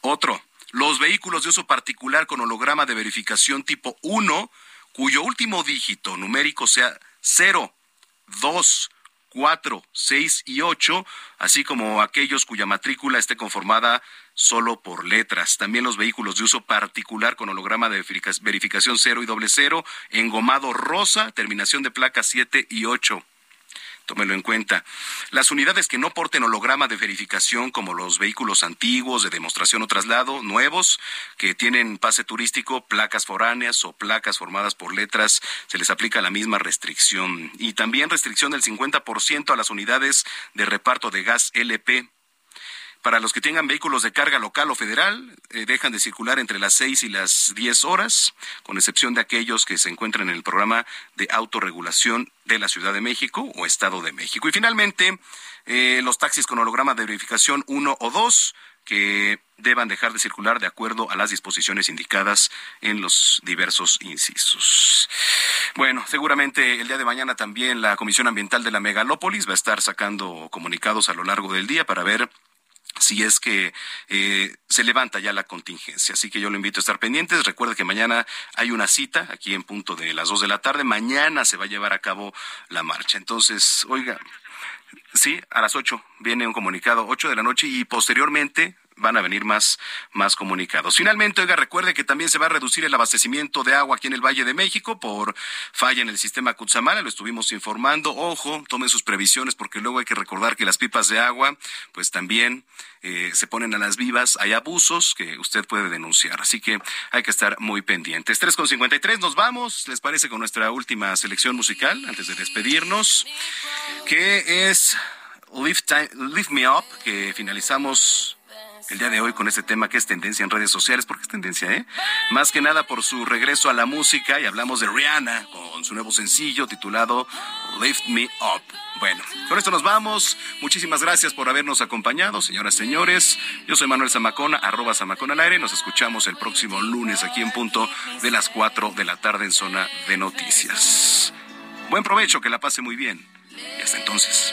Otro, los vehículos de uso particular con holograma de verificación tipo 1, cuyo último dígito numérico sea 0, 2, 4, 6 y 8, así como aquellos cuya matrícula esté conformada solo por letras. También los vehículos de uso particular con holograma de verificación 0 y doble 0, engomado rosa, terminación de placa 7 y 8 tómelo en cuenta. Las unidades que no porten holograma de verificación, como los vehículos antiguos de demostración o traslado, nuevos, que tienen pase turístico, placas foráneas o placas formadas por letras, se les aplica la misma restricción. Y también restricción del 50% a las unidades de reparto de gas LP para los que tengan vehículos de carga local o federal, eh, dejan de circular entre las 6 y las 10 horas, con excepción de aquellos que se encuentran en el programa de autorregulación de la Ciudad de México o Estado de México. Y finalmente, eh, los taxis con holograma de verificación 1 o 2 que deban dejar de circular de acuerdo a las disposiciones indicadas en los diversos incisos. Bueno, seguramente el día de mañana también la Comisión Ambiental de la Megalópolis va a estar sacando comunicados a lo largo del día para ver si es que eh, se levanta ya la contingencia. Así que yo lo invito a estar pendientes. Recuerde que mañana hay una cita aquí en punto de las dos de la tarde. Mañana se va a llevar a cabo la marcha. Entonces, oiga, sí, a las ocho viene un comunicado, ocho de la noche y posteriormente van a venir más, más comunicados. Finalmente, oiga, recuerde que también se va a reducir el abastecimiento de agua aquí en el Valle de México por falla en el sistema Cutzamala, lo estuvimos informando. Ojo, tomen sus previsiones porque luego hay que recordar que las pipas de agua, pues también eh, se ponen a las vivas, hay abusos que usted puede denunciar, así que hay que estar muy pendientes. 3.53, nos vamos, ¿les parece con nuestra última selección musical antes de despedirnos? Que es Lift, Lift Me Up, que finalizamos el día de hoy con este tema que es tendencia en redes sociales. ¿Por qué es tendencia, eh? Más que nada por su regreso a la música y hablamos de Rihanna con su nuevo sencillo titulado Lift Me Up. Bueno, con esto nos vamos. Muchísimas gracias por habernos acompañado, señoras y señores. Yo soy Manuel Zamacona, arroba Zamacona al aire. Nos escuchamos el próximo lunes aquí en punto de las 4 de la tarde en zona de noticias. Buen provecho, que la pase muy bien. Y hasta entonces.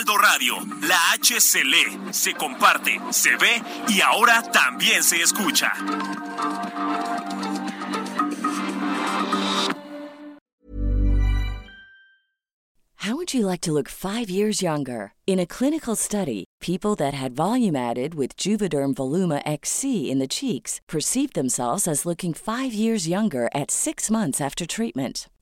Heraldo Radio, la H se lee, se comparte, se ve y ahora también se escucha. How would you like to look five years younger? In a clinical study, people that had volume added with Juvederm Voluma XC in the cheeks perceived themselves as looking five years younger at six months after treatment.